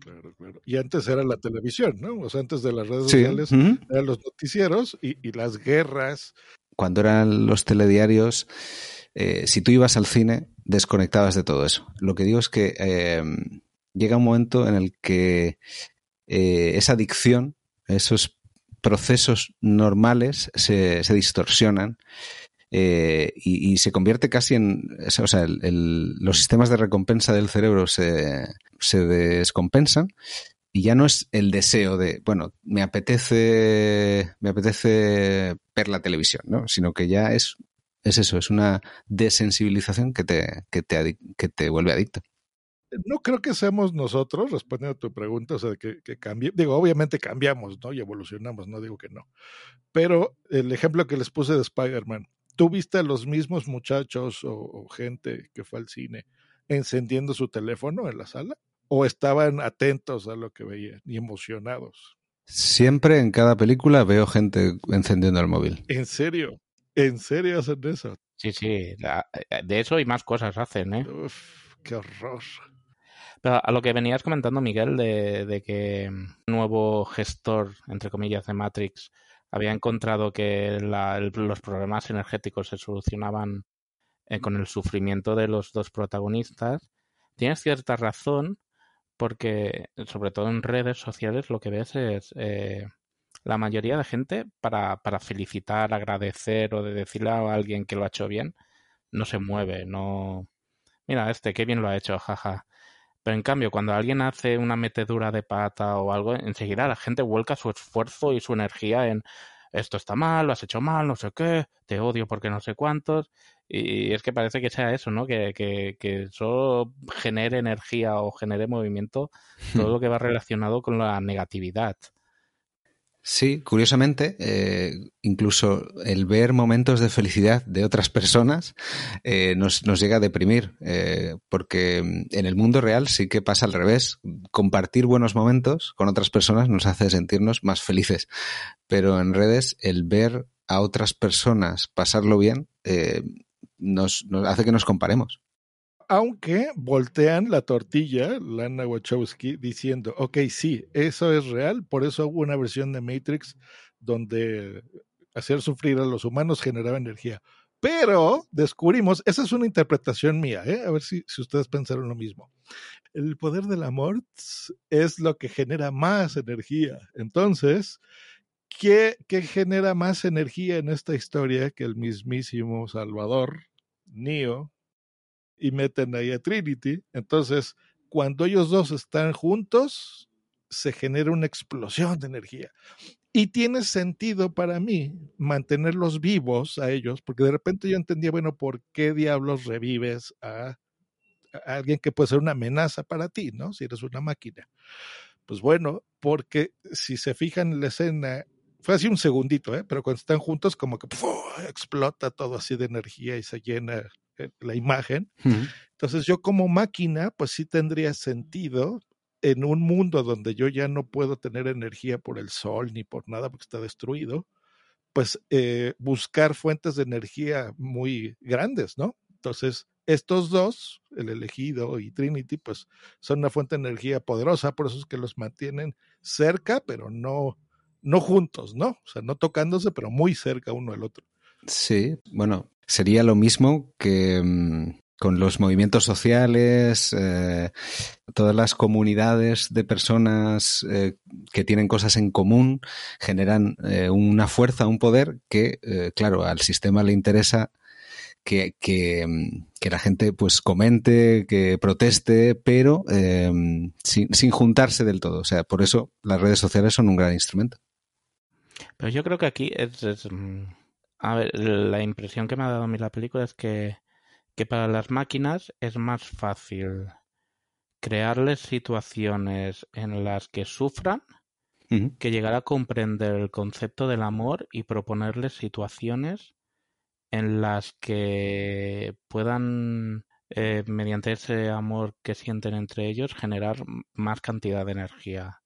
Claro, claro. Y antes era la televisión, ¿no? O sea, antes de las redes sociales eran los noticieros y, y, las guerras. Cuando eran los telediarios, eh, si tú ibas al cine, desconectabas de todo eso. Lo que digo es que eh, llega un momento en el que eh, esa adicción, esos procesos normales se, se distorsionan eh, y, se convierte casi en, o sea, los sistemas de recompensa del cerebro se, se descompensan y ya no es el deseo de, bueno, me apetece, me apetece ver la televisión, ¿no? Sino que ya es, es eso, es una desensibilización que te, que te, que te vuelve adicto. No creo que seamos nosotros, respondiendo a tu pregunta, o sea, que, que cambie. Digo, obviamente cambiamos, ¿no? Y evolucionamos, no digo que no. Pero el ejemplo que les puse de Spider-Man, ¿Tú viste a los mismos muchachos o, gente que fue al cine encendiendo su teléfono en la sala? ¿O estaban atentos a lo que veían y emocionados? Siempre en cada película veo gente encendiendo el móvil. ¿En serio? ¿En serio hacen eso? Sí, sí. Eh, de eso y más cosas hacen, ¿eh? Uf, qué horror. Pero a lo que venías comentando, Miguel, de, de que un nuevo gestor, entre comillas, de Matrix había encontrado que los problemas energéticos se solucionaban eh, con el sufrimiento de los dos protagonistas, tienes cierta razón porque, sobre todo en redes sociales, lo que ves es eh, la mayoría de gente para, para felicitar, agradecer o de decirle a alguien que lo ha hecho bien, no se mueve, no... Mira, este, qué bien lo ha hecho, jaja. Pero en cambio, cuando alguien hace una metedura de pata o algo, enseguida la gente vuelca su esfuerzo y su energía en esto está mal, lo has hecho mal, no sé qué, te odio porque no sé cuántos. Y es que parece que sea eso, ¿no? Que, que, que solo genere energía o genere movimiento todo [LAUGHS] lo que va relacionado con la negatividad. Sí, curiosamente, eh, incluso el ver momentos de felicidad de otras personas eh, nos, nos, llega a deprimir, eh, porque en el mundo real sí que pasa al revés. Compartir buenos momentos con otras personas nos hace sentirnos más felices, pero en redes el ver a otras personas pasarlo bien nos, nos hace que nos comparemos aunque voltean la tortilla, Lana Wachowski, diciendo, ok, sí, eso es real, por eso hubo una versión de Matrix donde hacer sufrir a los humanos generaba energía. Pero descubrimos, esa es una interpretación mía, ¿eh? a ver si, si ustedes pensaron lo mismo. El poder del amor es lo que genera más energía. Entonces, ¿qué, ¿qué genera más energía en esta historia que el mismísimo Salvador, Neo, y meten ahí a Trinity. Entonces, cuando ellos dos están juntos, se genera una explosión de energía. Y tiene sentido para mí mantenerlos vivos a ellos, porque de repente yo entendía, bueno, ¿por qué diablos revives a, alguien que puede ser una amenaza para ti, ¿no? Si eres una máquina. Pues bueno, porque si se fijan en la escena, fue así un segundito, ¿eh? pero cuando están juntos como que explota todo así de energía y se llena la imagen. Entonces yo como máquina, pues sí tendría sentido en un mundo donde yo ya no puedo tener energía por el sol ni por nada porque está destruido, pues eh, buscar fuentes de energía muy grandes, ¿no? Entonces, estos dos, el elegido y Trinity, pues son una fuente de energía poderosa, por eso es que los mantienen cerca, pero no, no juntos, ¿no? O sea, no tocándose, pero muy cerca uno del otro. Sí, bueno, sería lo mismo que mm, con los movimientos sociales, eh, todas las comunidades de personas eh, que tienen cosas en común generan eh, una fuerza, un poder que, claro, al sistema le interesa que, mm, que, la gente pues comente, que proteste, pero sin, juntarse del todo. O sea, por eso las redes sociales son un gran instrumento. Pero yo creo que aquí es, es mm, a ver, la impresión que me ha dado a mí la película es que, que para las máquinas es más fácil crearles situaciones en las que sufran que llegar a comprender el concepto del amor y proponerles situaciones en las que puedan, eh, mediante ese amor que sienten entre ellos, generar más cantidad de energía.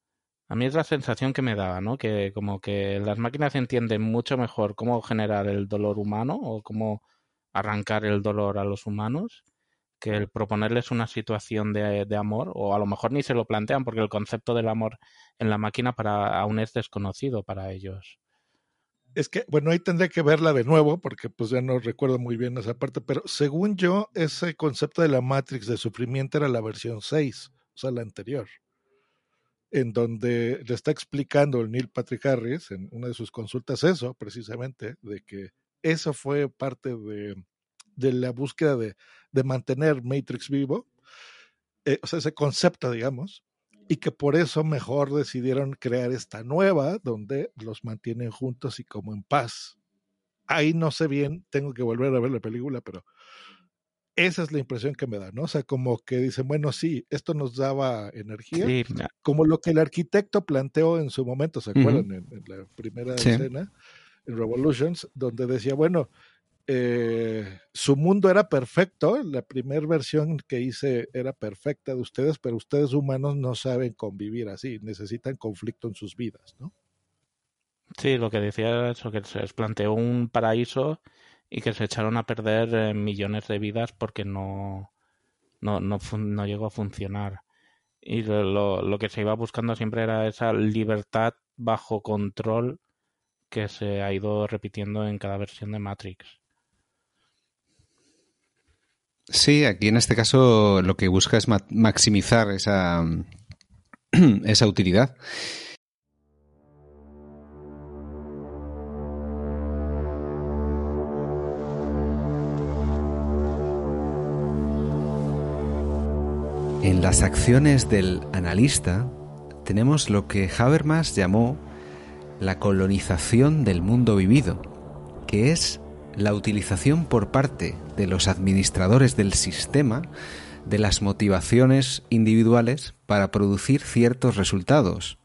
A mí es la sensación que me daba, ¿no? Que como que las máquinas entienden mucho mejor cómo generar el dolor humano o cómo arrancar el dolor a los humanos que el proponerles una situación de, amor, o a lo mejor ni se lo plantean porque el concepto del amor en la máquina para aún es desconocido para ellos. Es que, bueno, ahí tendré que verla de nuevo porque pues ya no recuerdo muy bien esa parte, pero según yo, ese concepto de la Matrix de sufrimiento era la versión 6, o sea, la anterior, en donde le está explicando el Neil Patrick Harris en una de sus consultas eso, precisamente, de que eso fue parte de, la búsqueda de, de, mantener Matrix vivo, eh, o sea, ese concepto, digamos, y que por eso mejor decidieron crear esta nueva donde los mantienen juntos y como en paz. Ahí no sé bien, tengo que volver a ver la película, pero esa es la impresión que me da, ¿no? O sea, como que dicen, bueno, sí, esto nos daba energía, sí, como lo que el arquitecto planteó en su momento, ¿se acuerdan? Uh -huh. en, en, la primera sí. escena, en Revolutions, donde decía, bueno, eh, su mundo era perfecto, la primera versión que hice era perfecta de ustedes, pero ustedes humanos no saben convivir así, necesitan conflicto en sus vidas, ¿no? Sí, lo que decía es que se les planteó un paraíso y que se echaron a perder eh, millones de vidas porque no, no, no, llegó a funcionar. Y lo, lo, que se iba buscando siempre era esa libertad bajo control que se ha ido repitiendo en cada versión de Matrix. Sí, aquí en este caso lo que busca es ma maximizar esa, [CLEARS THROAT] esa utilidad. En las acciones del analista tenemos lo que Habermas llamó la colonización del mundo vivido, que es la utilización por parte de los administradores del sistema de las motivaciones individuales para producir ciertos resultados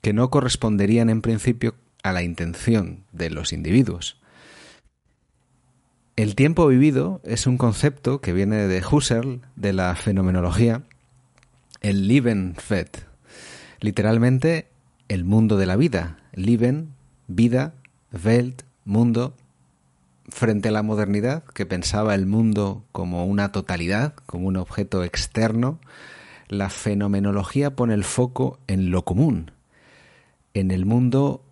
que no corresponderían en principio a la intención de los individuos. El tiempo vivido es un concepto que viene de Husserl, de la fenomenología, el Leben Fett, literalmente el mundo de la vida, Leben, vida, Welt, mundo, frente a la modernidad, que pensaba el mundo como una totalidad, como un objeto externo, la fenomenología pone el foco en lo común, en el mundo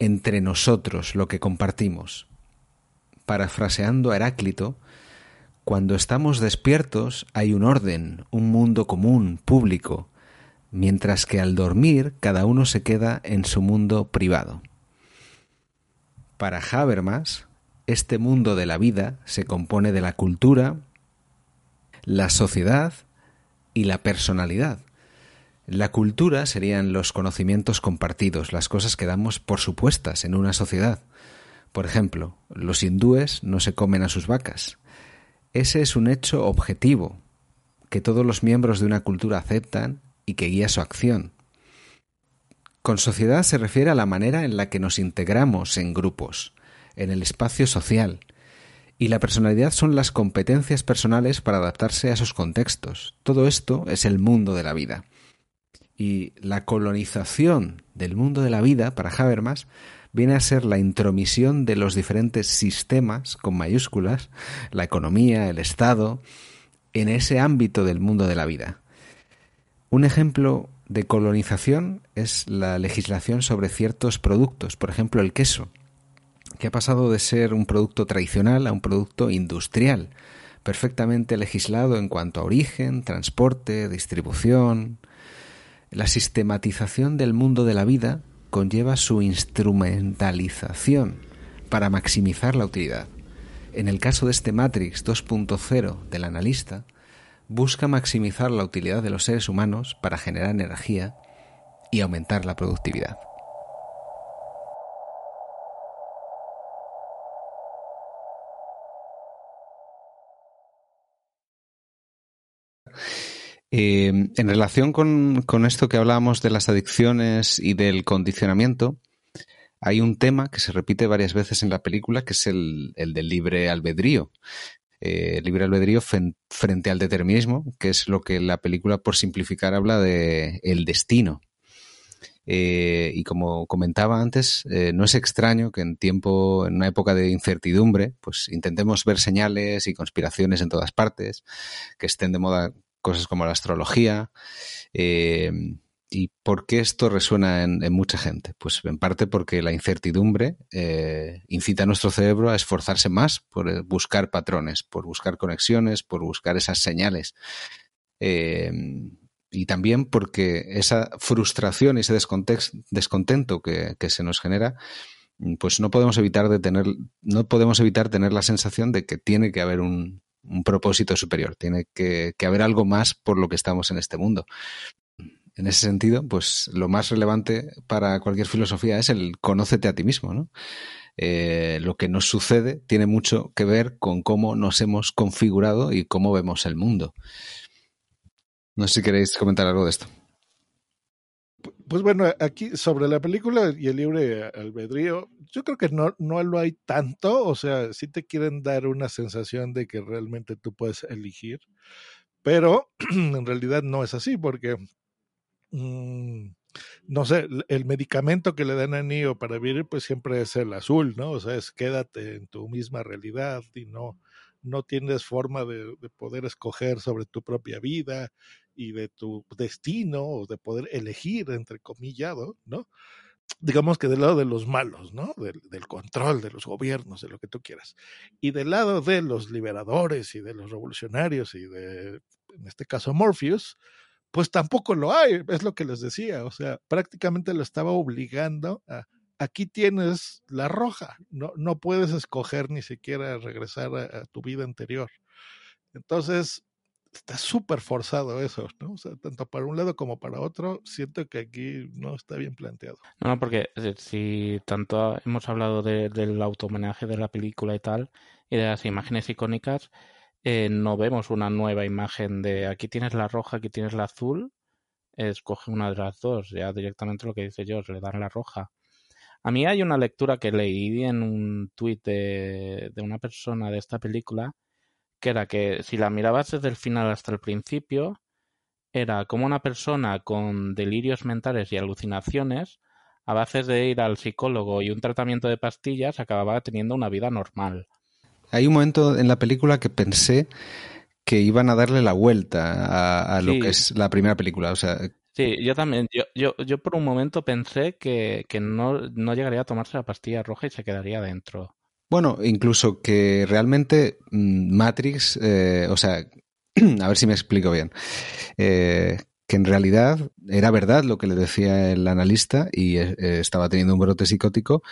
entre nosotros, lo que compartimos. Parafraseando a Heráclito, cuando estamos despiertos hay un orden, un mundo común, público, mientras que al dormir cada uno se queda en su mundo privado. Para Habermas, este mundo de la vida se compone de la cultura, la sociedad y la personalidad. La cultura serían los conocimientos compartidos, las cosas que damos por supuestas en una sociedad. Por ejemplo, los hindúes no se comen a sus vacas. Ese es un hecho objetivo que todos los miembros de una cultura aceptan y que guía su acción. Con sociedad se refiere a la manera en la que nos integramos en grupos, en el espacio social, y la personalidad son las competencias personales para adaptarse a esos contextos. Todo esto es el mundo de la vida. Y la colonización del mundo de la vida, para Habermas, viene a ser la intromisión de los diferentes sistemas, con mayúsculas, la economía, el Estado, en ese ámbito del mundo de la vida. Un ejemplo de colonización es la legislación sobre ciertos productos, por ejemplo el queso que ha pasado de ser un producto tradicional a un producto industrial, perfectamente legislado en cuanto a origen, transporte, distribución. La sistematización del mundo de la vida conlleva su instrumentalización para maximizar la utilidad. En el caso de este Matrix 2.0 del analista, busca maximizar la utilidad de los seres humanos para generar energía y aumentar la productividad. Eh, en relación con, esto que hablábamos de las adicciones y del condicionamiento, hay un tema que se repite varias veces en la película, que es el, el del libre albedrío. Eh, libre albedrío frente al determinismo, que es lo que la película, por simplificar, habla de el destino. Eh, y como comentaba antes, eh, no es extraño que en tiempo, en una época de incertidumbre, pues intentemos ver señales y conspiraciones en todas partes, que estén de moda cosas como la astrología. Eh, ¿Y por qué esto resuena en, mucha gente? Pues en parte porque la incertidumbre incita a nuestro cerebro a esforzarse más por buscar patrones, por buscar conexiones, por buscar esas señales y también porque esa frustración y ese descontento que, se nos genera, pues no podemos evitar de tener, no podemos evitar tener la sensación de que tiene que haber un, propósito superior, tiene que, haber algo más por lo que estamos en este mundo. En ese sentido, pues lo más relevante para cualquier filosofía es el conócete a ti mismo. Eh, lo que nos sucede tiene mucho que ver con cómo nos hemos configurado y cómo vemos el mundo. No sé si queréis comentar algo de esto. Pues bueno, aquí sobre la película y el libre albedrío, yo creo que no, no lo hay tanto, o sea, sí te quieren dar una sensación de que realmente tú puedes elegir, pero [CLEARS THROAT] en realidad no es así porque, mm, no sé, el medicamento que le dan a Neo para vivir pues siempre es el azul, ¿no? O sea, es quédate en tu misma realidad y no, no tienes forma de, de poder escoger sobre tu propia vida y de tu destino o de poder elegir, entre comillado, ¿no? digamos que del lado de los malos, ¿no? Del, del, control de los gobiernos, de lo que tú quieras. Y del lado de los liberadores y de los revolucionarios y de, en este caso, Morpheus, pues tampoco lo hay, es lo que les decía, o sea, prácticamente lo estaba obligando a, aquí tienes la roja, no, no puedes escoger ni siquiera regresar a, tu vida anterior. Entonces, está súper forzado eso, ¿no? O sea, tanto para un lado como para otro, siento que aquí no está bien planteado. No, porque si tanto hemos hablado de, del automenaje de la película y tal, y de las imágenes icónicas, eh, no vemos una nueva imagen de aquí tienes la roja, aquí tienes la azul, escoge una de las dos, ya directamente lo que dice yo, le dan la roja. A mí hay una lectura que leí en un tuit de, de una persona de esta película que era que si la mirabas desde el final hasta el principio, era como una persona con delirios mentales y alucinaciones, a base de ir al psicólogo y un tratamiento de pastillas, acababa teniendo una vida normal. Hay un momento en la película que pensé que iban a darle la vuelta a, lo que es la primera película. O sea, Sí, yo también. Yo, yo, yo por un momento pensé que, que no, no, llegaría a tomarse la pastilla roja y se quedaría dentro. Bueno, incluso que realmente mm, Matrix, eh, o sea, [CLEARS THROAT] a ver si me explico bien, eh, que en realidad era verdad lo que le decía el analista y eh, estaba teniendo un brote psicótico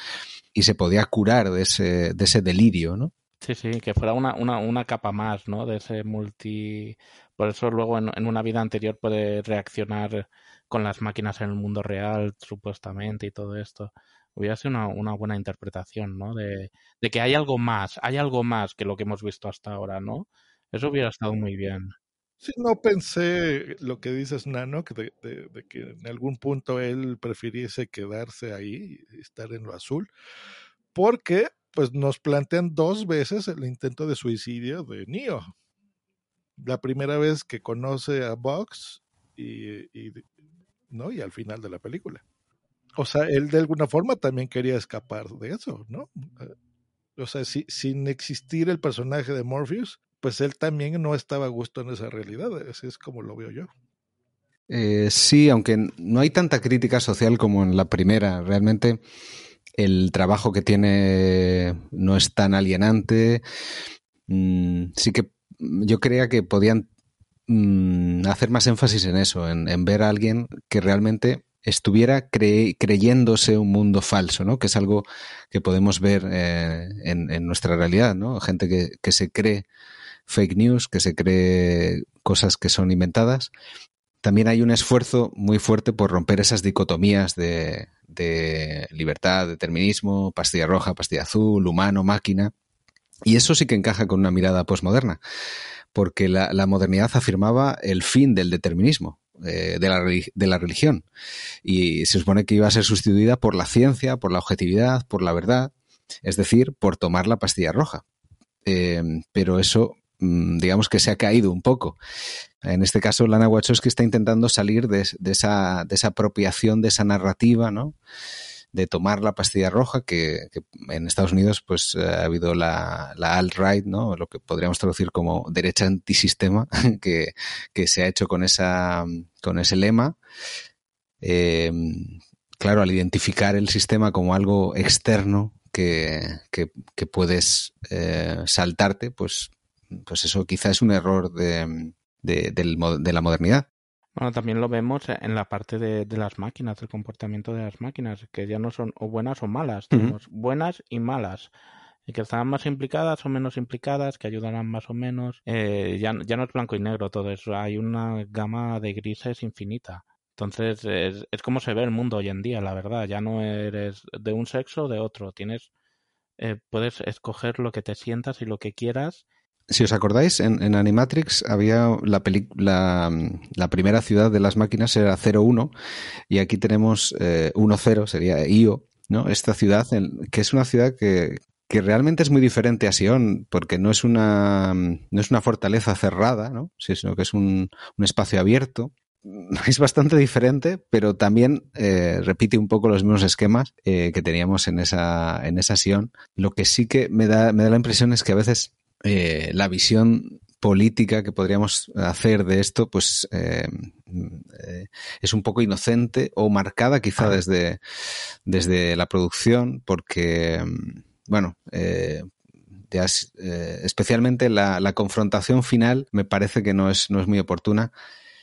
y se podía curar de ese, de ese delirio, ¿no? Sí, sí, que fuera una, una, una capa más, ¿no? De ese multi... Por eso luego en, en una vida anterior puede reaccionar con las máquinas en el mundo real, supuestamente, y todo esto hubiera sido una, una buena interpretación, ¿no? De, de, que hay algo más, hay algo más que lo que hemos visto hasta ahora, ¿no? Eso hubiera estado muy bien. Sí, no pensé lo que dices, Nano, de, de, de, que en algún punto él prefiriese quedarse ahí, estar en lo azul, porque pues nos plantean dos veces el intento de suicidio de Neo. La primera vez que conoce a Vox y, ¿no? y al final de la película. O sea, él de alguna forma también quería escapar de eso, ¿no? O sea, si, sin existir el personaje de Morpheus, pues él también no estaba a gusto en esa realidad, así es como lo veo yo. Eh, sí, aunque no hay tanta crítica social como en la primera, realmente el trabajo que tiene no es tan alienante. Mm, sí que yo creía que podían mm, hacer más énfasis en eso, en, ver a alguien que realmente estuviera cre creyéndose un mundo falso, ¿no? Que es algo que podemos ver eh, en, en, nuestra realidad, ¿no? Gente que, que, se cree fake news, que se cree cosas que son inventadas. También hay un esfuerzo muy fuerte por romper esas dicotomías de, de libertad, determinismo, pastilla roja, pastilla azul, humano, máquina. Y eso sí que encaja con una mirada postmoderna, porque la, modernidad afirmaba el fin del determinismo, eh, de, la, de la religión. Y se supone que iba a ser sustituida por la ciencia, por la objetividad, por la verdad, es decir, por tomar la pastilla roja. Eh, pero eso mm, digamos que se ha caído un poco. En este caso, Lana Wachowski está intentando salir de, esa, de esa apropiación, de esa narrativa, ¿no? de tomar la pastilla roja, que, en Estados Unidos pues eh, ha habido la, alt-right, ¿no? lo que podríamos traducir como derecha antisistema, [LAUGHS] que, se ha hecho con, esa, con ese lema. Eh, claro, al identificar el sistema como algo externo que, que, puedes eh, saltarte, pues, pues eso quizá es un error de, de, de la modernidad. Bueno, también lo vemos en la parte de, las máquinas, del comportamiento de las máquinas, que ya no son o buenas o malas, tenemos buenas y malas y que están más implicadas o menos implicadas, que ayudarán más o menos. Eh, ya, ya no es blanco y negro todo eso, hay una gama de grises infinita. Entonces es, es como se ve el mundo hoy en día, la verdad. Ya no eres de un sexo o de otro. Tienes, eh, puedes escoger lo que te sientas y lo que quieras si os acordáis, en, Animatrix había la, la, la, primera ciudad de las máquinas era 01 y aquí tenemos 10, eh, sería Io, ¿no? Esta ciudad, que es una ciudad que, realmente es muy diferente a Sion, porque no es una, no es una fortaleza cerrada, ¿no? sino que es un, un espacio abierto. [LAUGHS] Es bastante diferente, pero también eh, repite un poco los mismos esquemas eh, que teníamos en esa, en esa Sion. Lo que sí que me da, me da la impresión es que a veces eh, la visión política que podríamos hacer de esto, pues eh, eh, es un poco inocente o marcada quizá ah. desde, desde la producción, porque, bueno, especialmente la, la, confrontación final me parece que no es, no es muy oportuna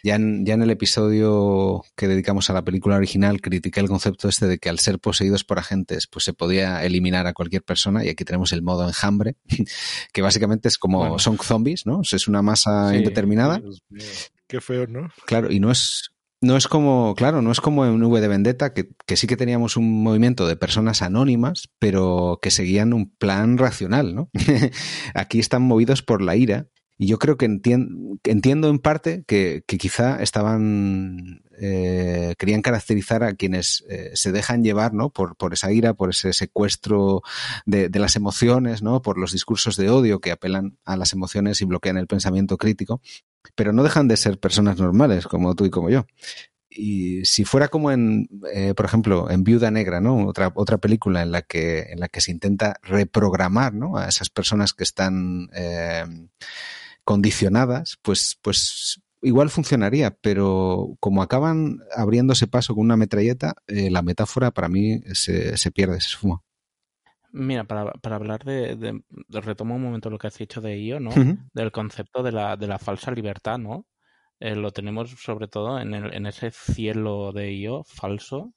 ya en, ya en el episodio que dedicamos a la película original critiqué el concepto este de que al ser poseídos por agentes pues se podía eliminar a cualquier persona y aquí tenemos el modo enjambre [LAUGHS] que básicamente es como son zombies, ¿no? Es una masa indeterminada. Qué feo, ¿no? Claro, y no es no es como, claro, no es como en V de Vendetta, que, que, sí que teníamos un movimiento de personas anónimas, pero que seguían un plan racional, ¿no? [LAUGHS] Aquí están movidos por la ira y yo creo que entiendo en parte que, quizá estaban, eh, querían caracterizar a quienes eh, se dejan llevar, ¿no? Por, esa ira, por ese secuestro de, las emociones, ¿no? Por los discursos de odio que apelan a las emociones y bloquean el pensamiento crítico. Pero no dejan de ser personas normales, como tú y como yo. Y si fuera como en, eh, por ejemplo, en Viuda Negra, ¿no? Otra, otra película en la que, en la que se intenta reprogramar, ¿no? A esas personas que están, condicionadas, pues, pues igual funcionaría, pero como acaban abriéndose paso con una metralleta, eh, la metáfora para mí se, se pierde, se esfuma. Mira, para, para hablar de, de, retomo un momento lo que has dicho de IO, ¿no? Del concepto de la, de la falsa libertad, ¿no? Eh, lo tenemos sobre todo en, el, en ese cielo de IO falso,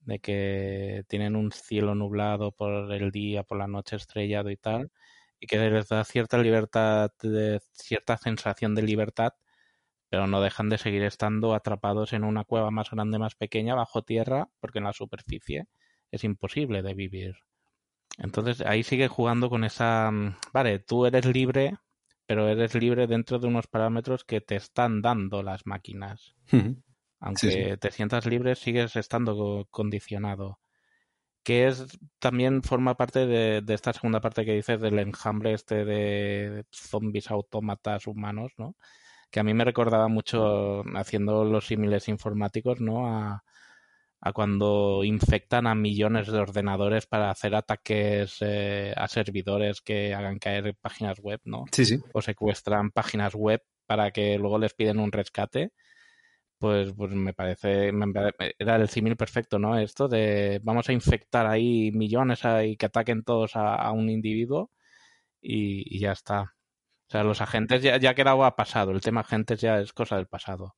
de que tienen un cielo nublado por el día, por la noche estrellado y tal, y que les da cierta libertad, de, cierta sensación de libertad, pero no dejan de seguir estando atrapados en una cueva más grande, más pequeña, bajo tierra, porque en la superficie es imposible de vivir. Entonces ahí sigue jugando con esa, mm, vale, tú eres libre, pero eres libre dentro de unos parámetros que te están dando las máquinas. Aunque te sientas libre, sigues estando condicionado que es también forma parte de, esta segunda parte que dices del enjambre este de zombies autómatas humanos, ¿no? Que a mí me recordaba mucho haciendo los símiles informáticos, ¿no? A, cuando infectan a millones de ordenadores para hacer ataques eh, a servidores que hagan caer páginas web, ¿no? Sí, sí. O secuestran páginas web para que luego les piden un rescate pues, pues me parece, era el símil perfecto, ¿no? Esto de vamos a infectar ahí millones y que ataquen todos a, un individuo y, ya está. O sea, los agentes ya, ya quedado ha pasado, el tema agentes ya es cosa del pasado.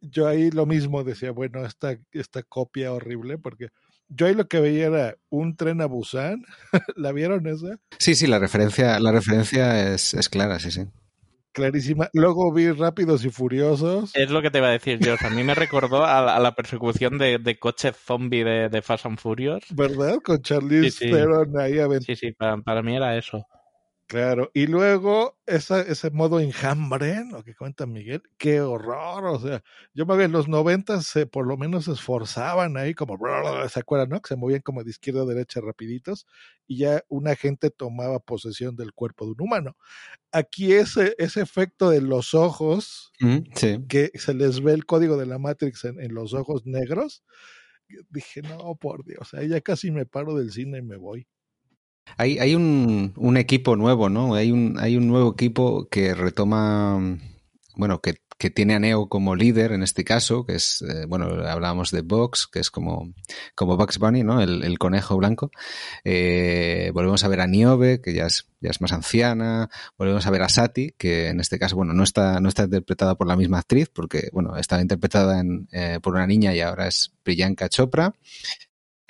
Yo ahí lo mismo decía, bueno, esta, esta copia horrible, porque yo ahí lo que veía era un tren a Busan, [LAUGHS] ¿la vieron esa? Sí, sí, la referencia, la referencia es, es clara, sí, sí clarísima. Luego vi Rápidos y Furiosos. Es lo que te iba a decir yo. A mí me recordó a, la persecución de, de coche zombie de, de, Fast and Furious. ¿Verdad? Con Charlize Theron ahí Sí, sí, para, mí era eso. Claro, y luego esa, ese modo enjambre, lo que cuenta Miguel, qué horror, o sea, yo me veo en los noventas se por lo menos se esforzaban ahí como, [LAUGHS] ¿se acuerdan, no? Que se movían como de izquierda a derecha rapiditos y ya una gente tomaba posesión del cuerpo de un humano. Aquí ese, ese efecto de los ojos, que se les ve el código de la Matrix en, en los ojos negros, dije, no, por Dios, ahí ya casi me paro del cine y me voy. Hay, hay un, un, equipo nuevo, ¿no? Hay un, hay un nuevo equipo que retoma, bueno, que, que tiene a Neo como líder en este caso, que es, eh, bueno, hablábamos de Box, que es como, como Bugs Bunny, ¿no? El, el conejo blanco. Eh, volvemos a ver a Niobe, que ya es, ya es más anciana. Volvemos a ver a Sati, que en este caso, bueno, no está, no está interpretada por la misma actriz, porque, bueno, estaba interpretada en, eh, por una niña y ahora es Priyanka Chopra.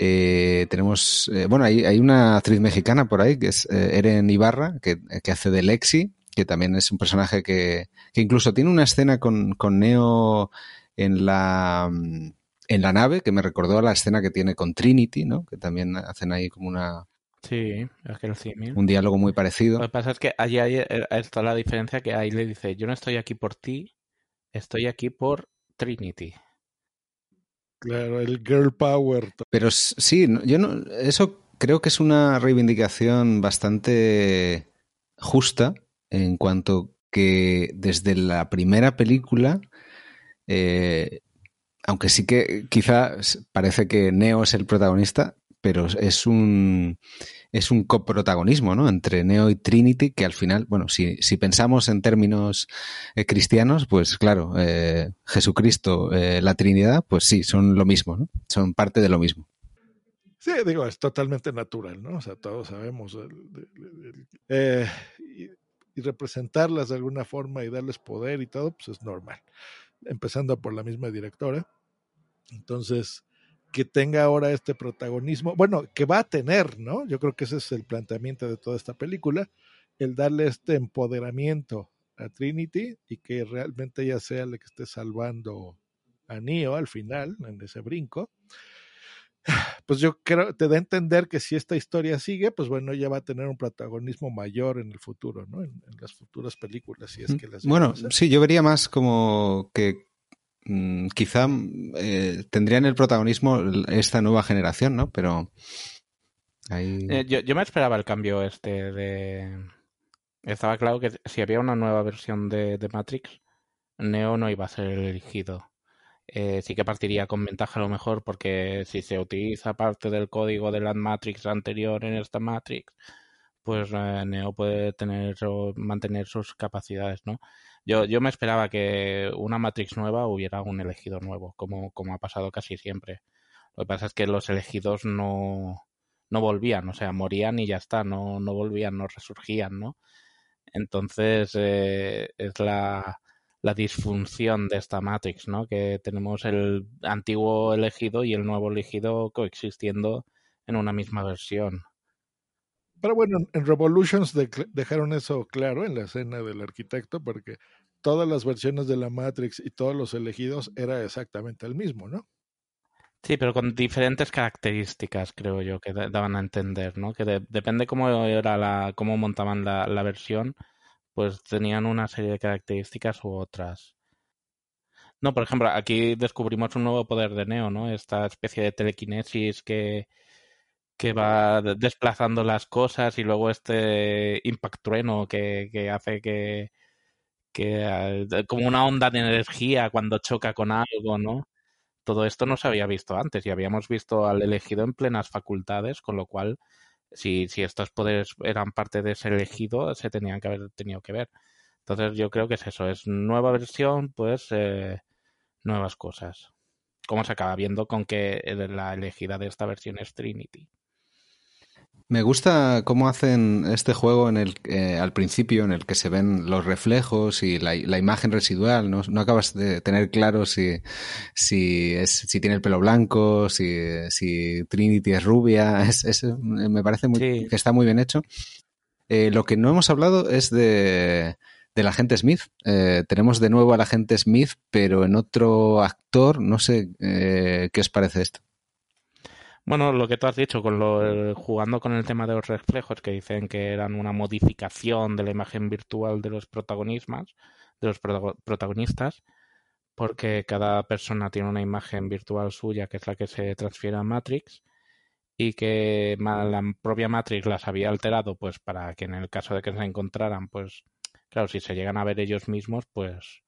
Eh, tenemos, eh, bueno, hay, hay, una actriz mexicana por ahí que es eh, Eren Ibarra, que, que, hace de Lexi, que también es un personaje que, que incluso tiene una escena con, con, Neo en la, en la nave, que me recordó a la escena que tiene con Trinity, ¿no? Que también hacen ahí como una... Sí, es que el símil. Un diálogo muy parecido. Lo que pasa es que allí hay, está la diferencia que ahí le dice, yo no estoy aquí por ti, estoy aquí por Trinity. Claro, el girl power. Pero sí, yo no, eso creo que es una reivindicación bastante justa en cuanto que desde la primera película, eh, aunque sí que quizá parece que Neo es el protagonista, pero es un es un coprotagonismo, ¿no? Entre Neo y Trinity, que al final, bueno, si, si pensamos en términos eh, cristianos, pues claro, eh, Jesucristo, eh, la Trinidad, pues sí, son lo mismo, ¿no? Son parte de lo mismo. Sí, digo, es totalmente natural, ¿no? O sea, todos sabemos. Y, representarlas de alguna forma y darles poder y todo, pues es normal. Empezando por la misma directora. Entonces, que tenga ahora este protagonismo, bueno, que va a tener, ¿no? Yo creo que ese es el planteamiento de toda esta película, el darle este empoderamiento a Trinity y que realmente ella sea la que esté salvando a Neo al final, en ese brinco. [SIGHS] Pues yo creo, te da a entender que si esta historia sigue, pues bueno, ella va a tener un protagonismo mayor en el futuro, ¿no? En, en las futuras películas, si es que las Bueno, sí, yo vería más como que quizá eh, tendrían el protagonismo esta nueva generación, ¿no? Pero ahí... eh, yo, yo, me esperaba el cambio este de... Estaba claro que si había una nueva versión de, de Matrix, Neo no iba a ser el elegido. Eh, sí que partiría con ventaja a lo mejor porque si se utiliza parte del código de la Matrix anterior en esta Matrix, pues eh, Neo puede tener o mantener sus capacidades, ¿no? Yo, yo me esperaba que una Matrix nueva hubiera un elegido nuevo, como, como ha pasado casi siempre. Lo que pasa es que los elegidos no, no volvían, o sea, morían y ya está, no, no volvían, no resurgían, ¿no? Entonces eh, es la, la disfunción de esta Matrix, ¿no? Que tenemos el antiguo elegido y el nuevo elegido coexistiendo en una misma versión. Pero bueno, en Revolutions de, dejaron eso claro en la escena del arquitecto, porque todas las versiones de la Matrix y todos los elegidos era exactamente el mismo, ¿no? Sí, pero con diferentes características, creo yo, que daban a entender, ¿no? Que de, depende cómo era la, cómo montaban la, la, versión, pues tenían una serie de características u otras. No, por ejemplo, aquí descubrimos un nuevo poder de Neo, ¿no? Esta especie de telequinesis que, que va desplazando las cosas y luego este impact trueno que, que hace que, que como una onda de energía cuando choca con algo, ¿no? Todo esto no se había visto antes y habíamos visto al elegido en plenas facultades, con lo cual, si, si estos poderes eran parte de ese elegido, se tenían que haber tenido que ver. Entonces yo creo que es eso, es nueva versión, pues eh, nuevas cosas. Como se acaba viendo con que la elegida de esta versión es Trinity. Me gusta cómo hacen este juego en el eh, al principio en el que se ven los reflejos y la, la imagen residual. ¿no? no acabas de tener claro si, si, es, si tiene el pelo blanco, si, si Trinity es rubia. [LAUGHS] Es, es me parece muy, sí. que está muy bien hecho. Eh, lo que no hemos hablado es de, del agente Smith. Eh, tenemos de nuevo al agente Smith, pero en otro actor. No sé eh, qué os parece esto. Bueno, lo que tú has dicho, con lo, jugando con el tema de los reflejos, que dicen que eran una modificación de la imagen virtual de los protagonistas, de los protagonistas, porque cada persona tiene una imagen virtual suya que es la que se transfiere a Matrix y que la propia Matrix las había alterado pues para que en el caso de que se encontraran pues claro si se llegan a ver ellos mismos pues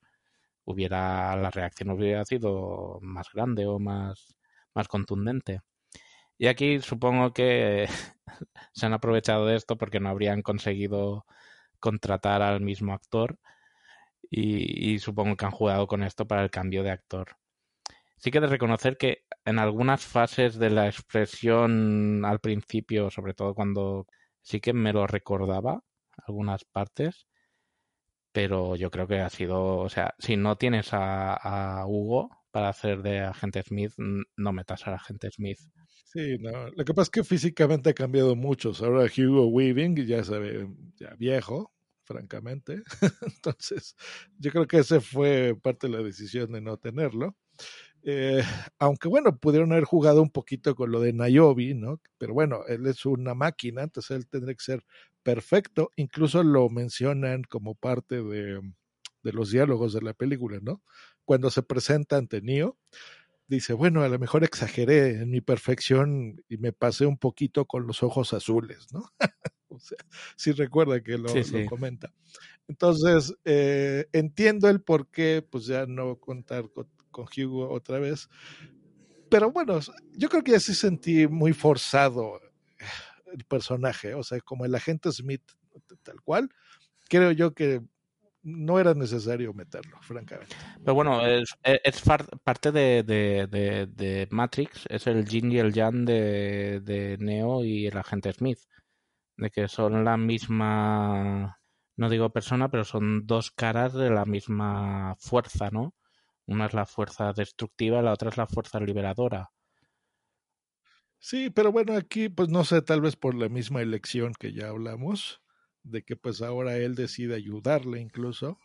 hubiera la reacción hubiera sido más grande o más más contundente y aquí supongo que [LAUGHS] se han aprovechado de esto porque no habrían conseguido contratar al mismo actor y, supongo que han jugado con esto para el cambio de actor. Sí que de reconocer que en algunas fases de la expresión al principio, sobre todo cuando sí que me lo recordaba, algunas partes, pero yo creo que ha sido, o sea, si no tienes a, Hugo para hacer de agente Smith, no metas al agente Smith. Sí, no. Lo que pasa es que físicamente ha cambiado mucho. Ahora Hugo Weaving ya se ve ya viejo, francamente. [LAUGHS] Entonces, yo creo que ese fue parte de la decisión de no tenerlo. Eh, aunque bueno, pudieron haber jugado un poquito con lo de Nayobi, ¿no? Pero bueno, él es una máquina, entonces él tendría que ser perfecto. Incluso lo mencionan como parte de, de los diálogos de la película, ¿no? Cuando se presenta ante Neo, dice, bueno, a lo mejor exageré en mi perfección y me pasé un poquito con los ojos azules, ¿no? [LAUGHS] o sea, si recuerda que lo, comenta. Entonces, eh, entiendo el por qué, pues ya no contar con, Hugo otra vez. Pero bueno, yo creo que ya sí sentí muy forzado el personaje, o sea, como el agente Smith tal cual. Creo yo que no era necesario meterlo, francamente. Pero bueno, es, parte de, de, Matrix, es el Jin y el Yang de, Neo y el agente Smith, de que son la misma, no digo persona, pero son dos caras de la misma fuerza, ¿no? Una es la fuerza destructiva, la otra es la fuerza liberadora. Sí, pero bueno, aquí pues no sé, tal vez por la misma elección que ya hablamos, de que pues ahora él decide ayudarle incluso.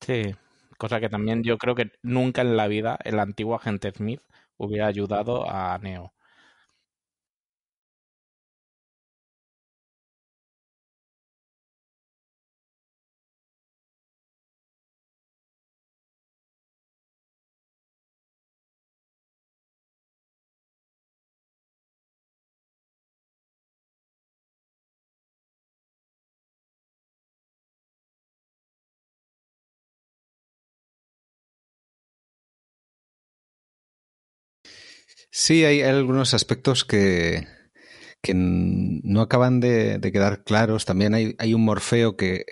Sí, cosa que también yo creo que nunca en la vida el antiguo agente Smith hubiera ayudado a Neo. Sí, hay, algunos aspectos que, que no acaban de, quedar claros. También hay, hay, un Morfeo que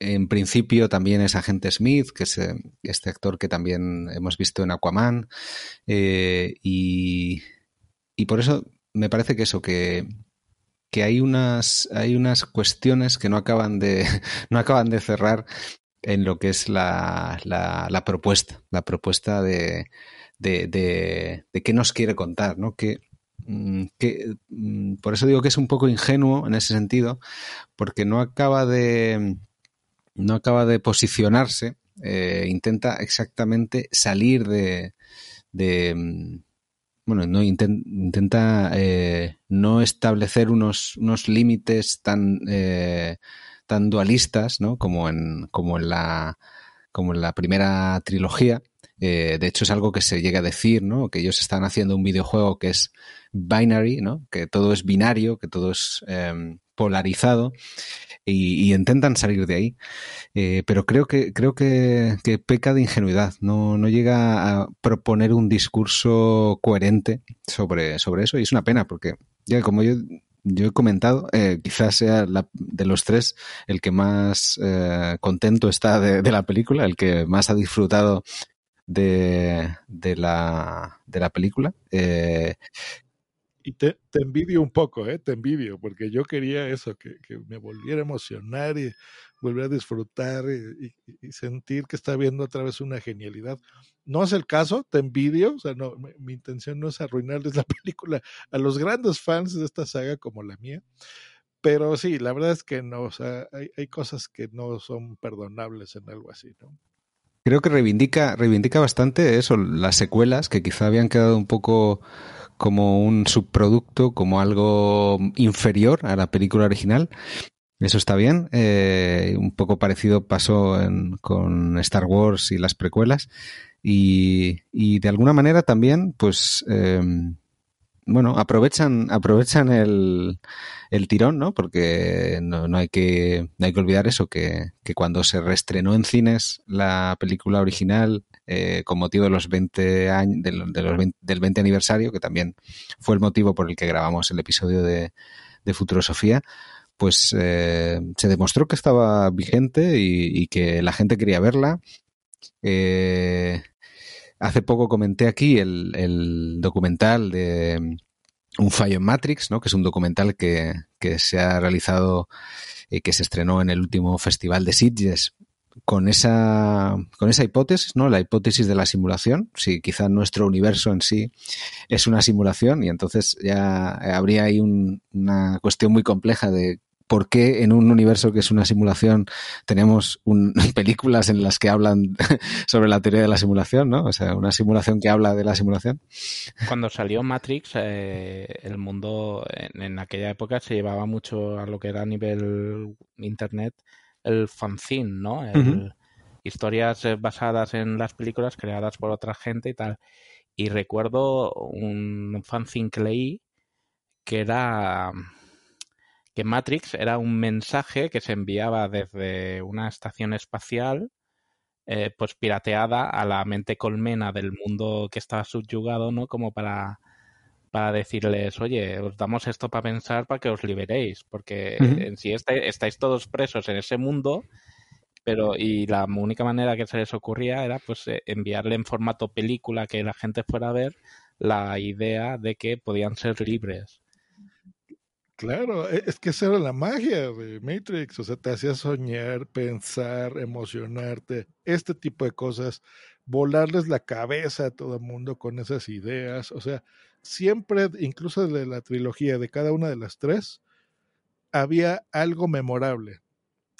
en principio también es Agente Smith, que es eh, este actor que también hemos visto en Aquaman. Eh, y, y, por eso me parece que eso, que, que hay unas, hay unas cuestiones que no acaban de, [LAUGHS] no acaban de cerrar en lo que es la, la, la propuesta, la propuesta de, de, de, qué nos quiere contar, ¿no? Que, mm, que, mm, por eso digo que es un poco ingenuo en ese sentido, porque no acaba de, no acaba de posicionarse, eh, intenta exactamente salir de, de mm, bueno, no intenta eh, no establecer unos, unos límites tan, eh, tan dualistas, ¿no? Como en, como en la como en la primera trilogía, eh, de hecho, es algo que se llega a decir, ¿no? Que ellos están haciendo un videojuego que es binary, ¿no? Que todo es binario, que todo es em, polarizado y, intentan salir de ahí. Eh, pero creo que creo que, peca de ingenuidad. No, no llega a proponer un discurso coherente sobre, sobre eso y es una pena porque ya como yo yo he comentado, eh, quizás sea de los tres el que más contento está de, la película, el que más ha disfrutado de, de, la, de la película. Eh, y te, te, envidio un poco, ¿eh? te envidio, porque yo quería eso, que, que me volviera a emocionar y volver a disfrutar y, sentir que está viendo otra vez una genialidad. No es el caso, te envidio, o sea, no, mi, mi, intención no es arruinarles la [LAUGHS] película a los grandes fans de esta saga como la mía, pero sí, la verdad es que no, o sea, hay, hay cosas que no son perdonables en algo así, ¿no? Creo que reivindica, reivindica bastante eso, las secuelas que quizá habían quedado un poco como un subproducto, como algo inferior a la película original. Eso está bien. Eh, un poco parecido pasó con Star Wars y las precuelas. Y, y de alguna manera también, pues, eh, bueno, aprovechan, aprovechan el, el tirón, ¿no? Porque no, no, hay que, no hay que olvidar eso, que, que cuando se reestrenó en cines la película original eh, con motivo de los 20 años, de, los 20, del 20 aniversario, que también fue el motivo por el que grabamos el episodio de, de Futurosofía, pues eh, se demostró que estaba vigente y, y, que la gente quería verla. Eh, hace poco comenté aquí el, documental de Un fallo en Matrix, ¿no? que es un documental que, que se ha realizado y que se estrenó en el último festival de Sitges con esa, con esa hipótesis, ¿no? La hipótesis de la simulación. Si quizá nuestro universo en sí es una simulación y entonces ya habría ahí un, una cuestión muy compleja de por qué en un universo que es una simulación tenemos un, [LAUGHS] películas en las que hablan [LAUGHS] sobre la teoría de la simulación, ¿no? O sea, una simulación que habla de la simulación. Cuando salió Matrix, eh, el mundo en, en, aquella época se llevaba mucho a lo que era a nivel internet el fanzine, ¿no? El, uh -huh. Historias basadas en las películas creadas por otra gente y tal. Y recuerdo un fanzine que leí que era que Matrix era un mensaje que se enviaba desde una estación espacial, eh, pues pirateada a la mente colmena del mundo que estaba subyugado, ¿no? Como para, para decirles, oye, os damos esto para pensar para que os liberéis, porque uh -huh. en sí estáis, estáis todos presos en ese mundo, pero y la única manera que se les ocurría era pues eh, enviarle en formato película que la gente fuera a ver la idea de que podían ser libres. Claro, e, es que esa era la magia de Matrix, o sea, te hacía soñar, pensar, emocionarte, este tipo de cosas, volarles la cabeza a todo el mundo con esas ideas, o sea, siempre, incluso de la trilogía, de cada una de las tres, había algo memorable,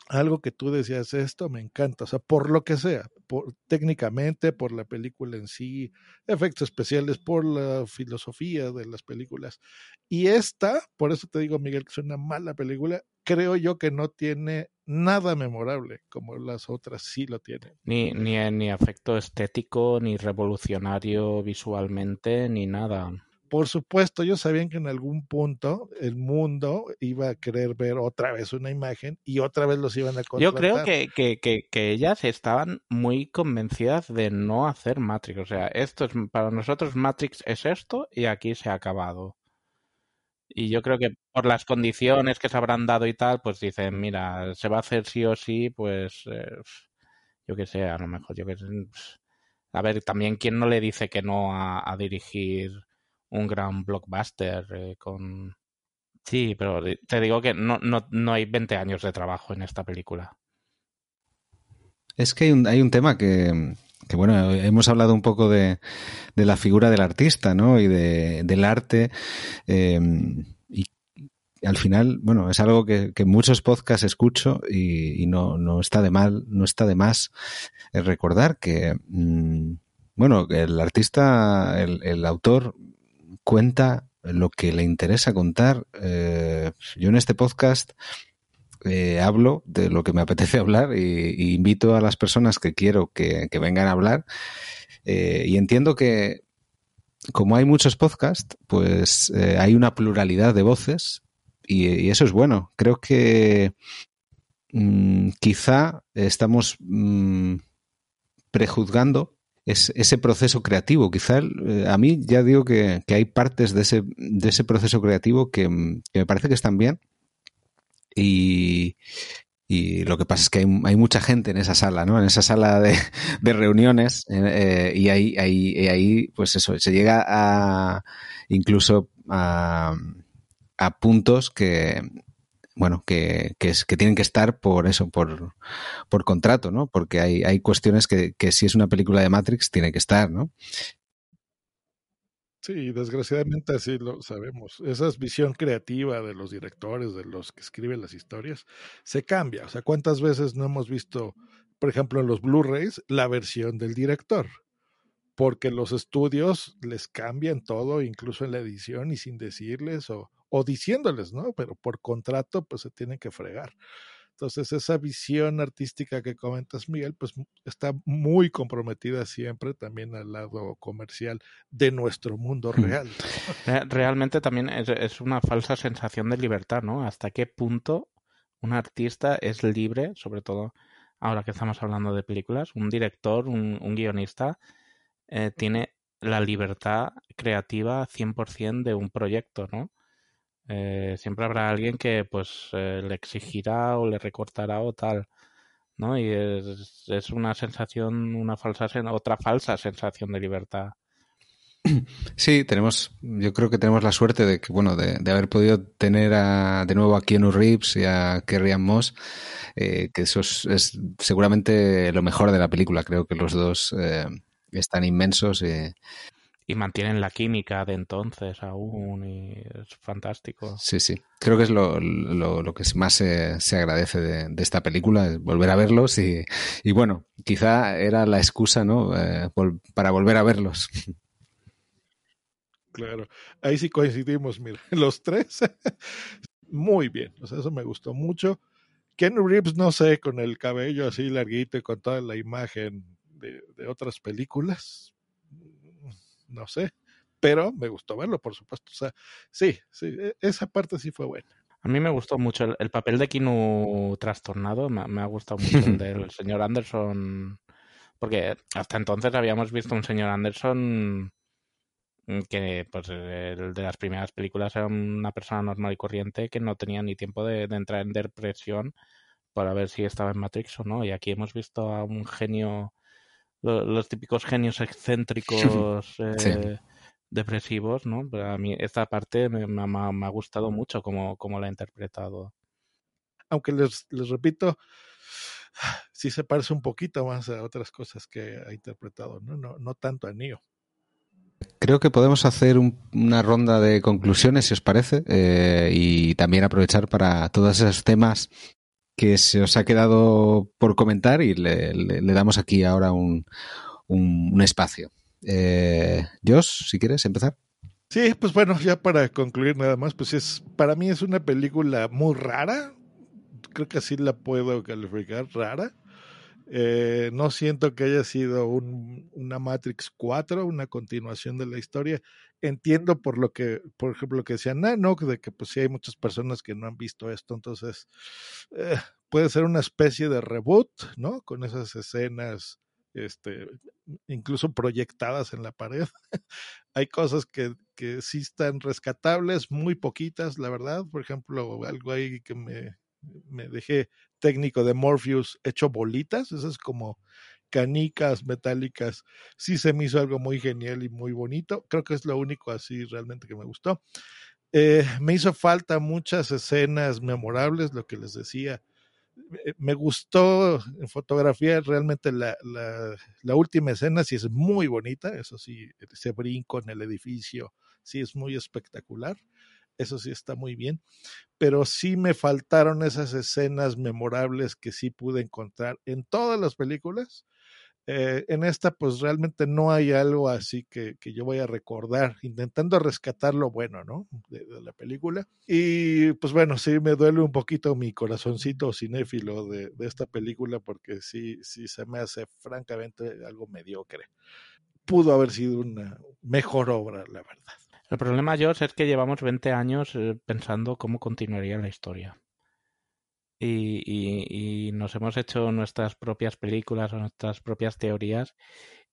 algo que tú decías, esto me encanta, o sea, por lo que sea, por, técnicamente, por la película en sí, efectos especiales, por la filosofía de las películas. Y esta, por eso te digo, Miguel, que es una mala película, creo yo que no tiene nada memorable, como las otras sí lo tienen. Ni, ni, ni efecto estético, ni revolucionario visualmente, ni nada por supuesto, ellos sabían que en algún punto el mundo iba a querer ver otra vez una imagen y otra vez los iban a contratar. Yo creo que, que, que, que, ellas estaban muy convencidas de no hacer Matrix. O sea, esto es para nosotros Matrix es esto y aquí se ha acabado. Y yo creo que por las condiciones que se habrán dado y tal, pues dicen, mira, se va a hacer sí o sí, pues eh, yo qué sé, a lo mejor yo que sé. A ver, también quién no le dice que no a, a dirigir un gran blockbuster eh, con... Sí, pero te digo que no, no, no hay 20 años de trabajo en esta película. Es que hay un, hay un tema que, que, bueno, hemos hablado un poco de, de la figura del artista, ¿no? Y de, del arte. Eh, y al final, bueno, es algo que, que muchos podcasts escucho y, y, no, no está de mal, no está de más recordar que, mmm, bueno, el artista, el, el autor cuenta lo que le interesa contar. Eh, yo en este podcast eh, hablo de lo que me apetece [LAUGHS] hablar y, invito a las personas que quiero que, vengan a hablar. Eh, y entiendo que como hay muchos podcasts, pues hay una pluralidad de voces y, eso es bueno. Creo que mmm, quizá estamos mmm, prejuzgando es ese proceso creativo. Quizá eh, a mí ya digo que, que hay partes de ese, de ese proceso creativo que, que, me parece que están bien. Y, y lo que pasa es que hay, mucha gente en esa sala, ¿no? En esa sala de, [LAUGHS] de reuniones. Eh, y ahí, ahí, ahí, pues eso, se llega a incluso a, a puntos que, bueno, que, que, es, que tienen que estar por eso, por, por contrato, ¿no? Porque hay, hay cuestiones que, que si es una película de Matrix tiene que estar, ¿no? Sí, desgraciadamente así lo sabemos. Esa visión creativa de los directores, de los que escriben las historias, se cambia. O sea, ¿cuántas veces no hemos visto por ejemplo, en los Blu-rays, la versión del director, porque los estudios les cambian todo, incluso en la edición y sin decirles o, o diciéndoles, ¿no? Pero por contrato, pues se tienen que fregar. Entonces, esa visión artística que comentas, Miguel, pues está muy comprometida siempre también al lado comercial de nuestro mundo real. Realmente también es, una falsa sensación de libertad, ¿no? ¿Hasta qué punto un artista es libre, sobre todo ahora que estamos hablando de películas, un director, un, guionista, eh, tiene la libertad creativa 100% de un proyecto, ¿no? Eh, siempre habrá alguien que pues eh, le exigirá o le recortará o tal, ¿no? Y es, es una sensación, una falsa, otra falsa sensación de libertad. [CLEARS THROAT] Sí, tenemos, yo creo que tenemos la suerte de que, bueno, de, haber podido tener de nuevo a Keanu Reeves y a Kerry Moss, eh, que eso es, seguramente lo mejor de la película. Creo que los dos están inmensos. y y mantienen la química de entonces aún y es fantástico. Sí, sí. Creo que es lo, lo, que más se, se agradece de, esta película, volver a verlos y, y, bueno, quizá era la excusa, ¿no? Eh, para volver a verlos. Claro, ahí sí coincidimos, mira, [LAUGHS] los tres, muy bien, o sea, eso me gustó mucho. Ken Reeves, no sé, con el cabello así larguito y con toda la imagen de, de otras películas, no sé, pero me gustó verlo, por supuesto. O sea, sí, sí, e, esa parte sí fue buena. A mí me gustó mucho el, papel de Kinu trastornado, me, ha gustado mucho el [LAUGHS] del señor Anderson, porque hasta entonces habíamos visto un señor Anderson que, pues, el de las primeras películas era una persona normal y corriente que no tenía ni tiempo de, entrar en depresión para ver si estaba en Matrix o no. Y aquí hemos visto a un genio los, típicos genios excéntricos eh, depresivos, ¿no? a mí esta parte me, ha gustado mucho como, como la ha interpretado. Aunque les, les repito, [SIGHS] sí se parece un poquito más a otras cosas que ha interpretado, no, no, no tanto a Neo. Creo que podemos hacer una ronda de conclusiones, si os parece, eh, y también aprovechar para todos esos temas que se os ha quedado por comentar y le, damos aquí ahora un, un, espacio. Eh, Josh, si quieres empezar. Sí, pues bueno, ya para concluir nada más, pues es para mí es una película muy rara. Creo que así la puedo calificar, rara. Eh, no siento que haya sido un, una Matrix 4, una continuación de la historia. Entiendo por lo que, por ejemplo, lo que decía Nano, de que pues sí hay muchas personas que no han visto esto, entonces eh, puede ser una especie de reboot, ¿no? Con esas escenas, este, incluso proyectadas en la pared. [LAUGHS] hay cosas que, que sí están rescatables, muy poquitas, la verdad. Por ejemplo, algo ahí que me, me dejé técnico de Morpheus hecho bolitas, esas como canicas metálicas, sí se me hizo algo muy genial y muy bonito. Creo que es lo único así realmente que me gustó. Eh, me hizo falta muchas escenas memorables, lo que les decía. Eh, me gustó en fotografía realmente la, la, la última escena, sí es muy bonita, eso sí, ese brinco en el edificio, sí es muy espectacular eso sí está muy bien, pero sí me faltaron esas escenas memorables que sí pude encontrar en todas las películas. Eh, en esta pues realmente no hay algo así que, que, yo voy a recordar, intentando rescatar lo bueno, ¿no? De, la película. Y pues bueno, sí me duele un poquito mi corazoncito cinéfilo de, de, esta película porque sí, sí se me hace francamente algo mediocre. Pudo haber sido una mejor obra, la verdad. El problema, George, es que llevamos 20 años eh, pensando cómo continuaría la historia. Y, nos hemos hecho nuestras propias películas o nuestras propias teorías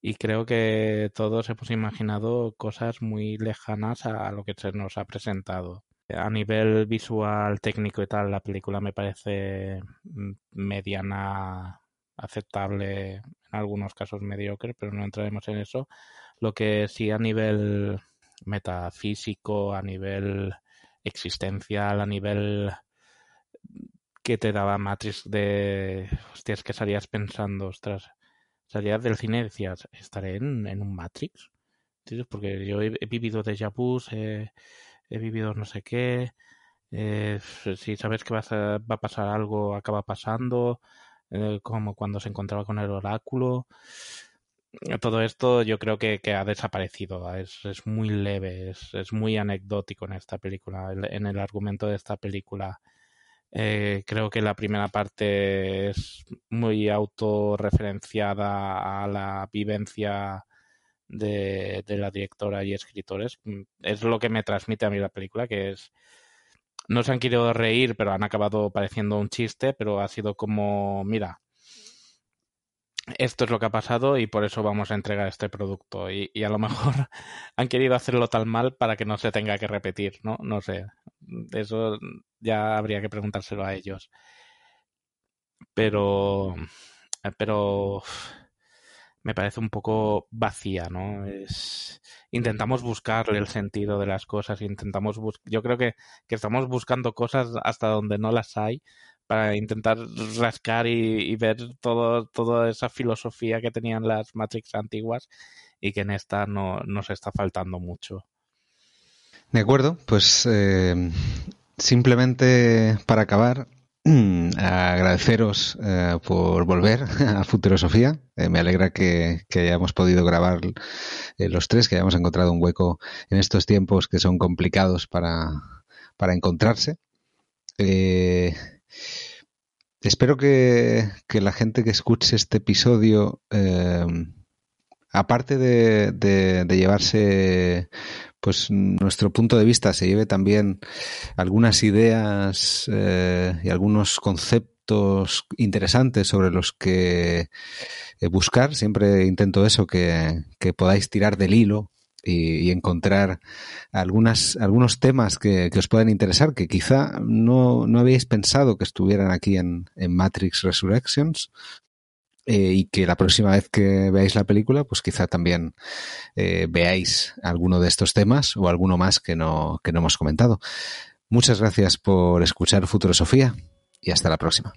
y creo que todos hemos imaginado cosas muy lejanas a, lo que se nos ha presentado. A nivel visual, técnico y tal, la película me parece mm, mediana, aceptable, en algunos casos mediocre, pero no entraremos en eso. Lo que sí a nivel metafísico, a nivel existencial, a nivel que te daba Matrix de, hostias, que salías pensando, ostras, salías del cine decías, ¿estaré en, un Matrix? Porque yo he, vivido de vus, he, vivido no sé qué, eh, si sabes que va a pasar algo, acaba pasando, eh, como cuando se encontraba con el oráculo. Todo esto yo creo que, ha desaparecido, es, muy leve, es, muy anecdótico en esta película, en el argumento de esta película. Eh, creo que la primera parte es muy autorreferenciada a la vivencia de, de, la directora y escritores. Es lo que me transmite a mí la película, que es no se han querido reír, pero han acabado pareciendo un chiste, pero ha sido como, mira, esto es lo que ha pasado y por eso vamos a entregar este producto. Y, a lo mejor [LAUGHS] han querido hacerlo tan mal para que no se tenga que repetir, ¿no? No sé. Eso ya habría que preguntárselo a ellos. Pero, pero me parece un poco vacía, ¿no? Es, intentamos buscarle el sentido de las cosas, intentamos yo creo que, que, estamos buscando cosas hasta donde no las hay para intentar rascar y, ver todo, toda esa filosofía que tenían las Matrix antiguas y que en esta no nos está faltando mucho. De acuerdo, pues eh, simplemente para acabar, agradeceros eh, por volver [LAUGHS] a Futurosofía. Eh, me alegra que, hayamos podido grabar eh, los tres, que hayamos encontrado un hueco en estos tiempos que son complicados para, para encontrarse. Espero que, la gente que escuche este episodio, aparte de, llevarse pues nuestro punto de vista se lleve también algunas ideas eh, y algunos conceptos interesantes sobre los que eh, buscar. Siempre intento eso, que, podáis tirar del hilo y, encontrar algunos temas que, os puedan interesar, que quizá no, no habéis pensado que estuvieran aquí en, en Matrix Resurrections, eh, y que la próxima vez que veáis la película, pues quizá también eh, veáis alguno de estos temas o alguno más que no, que no hemos comentado. Muchas gracias por escuchar Futurosofía y hasta la próxima.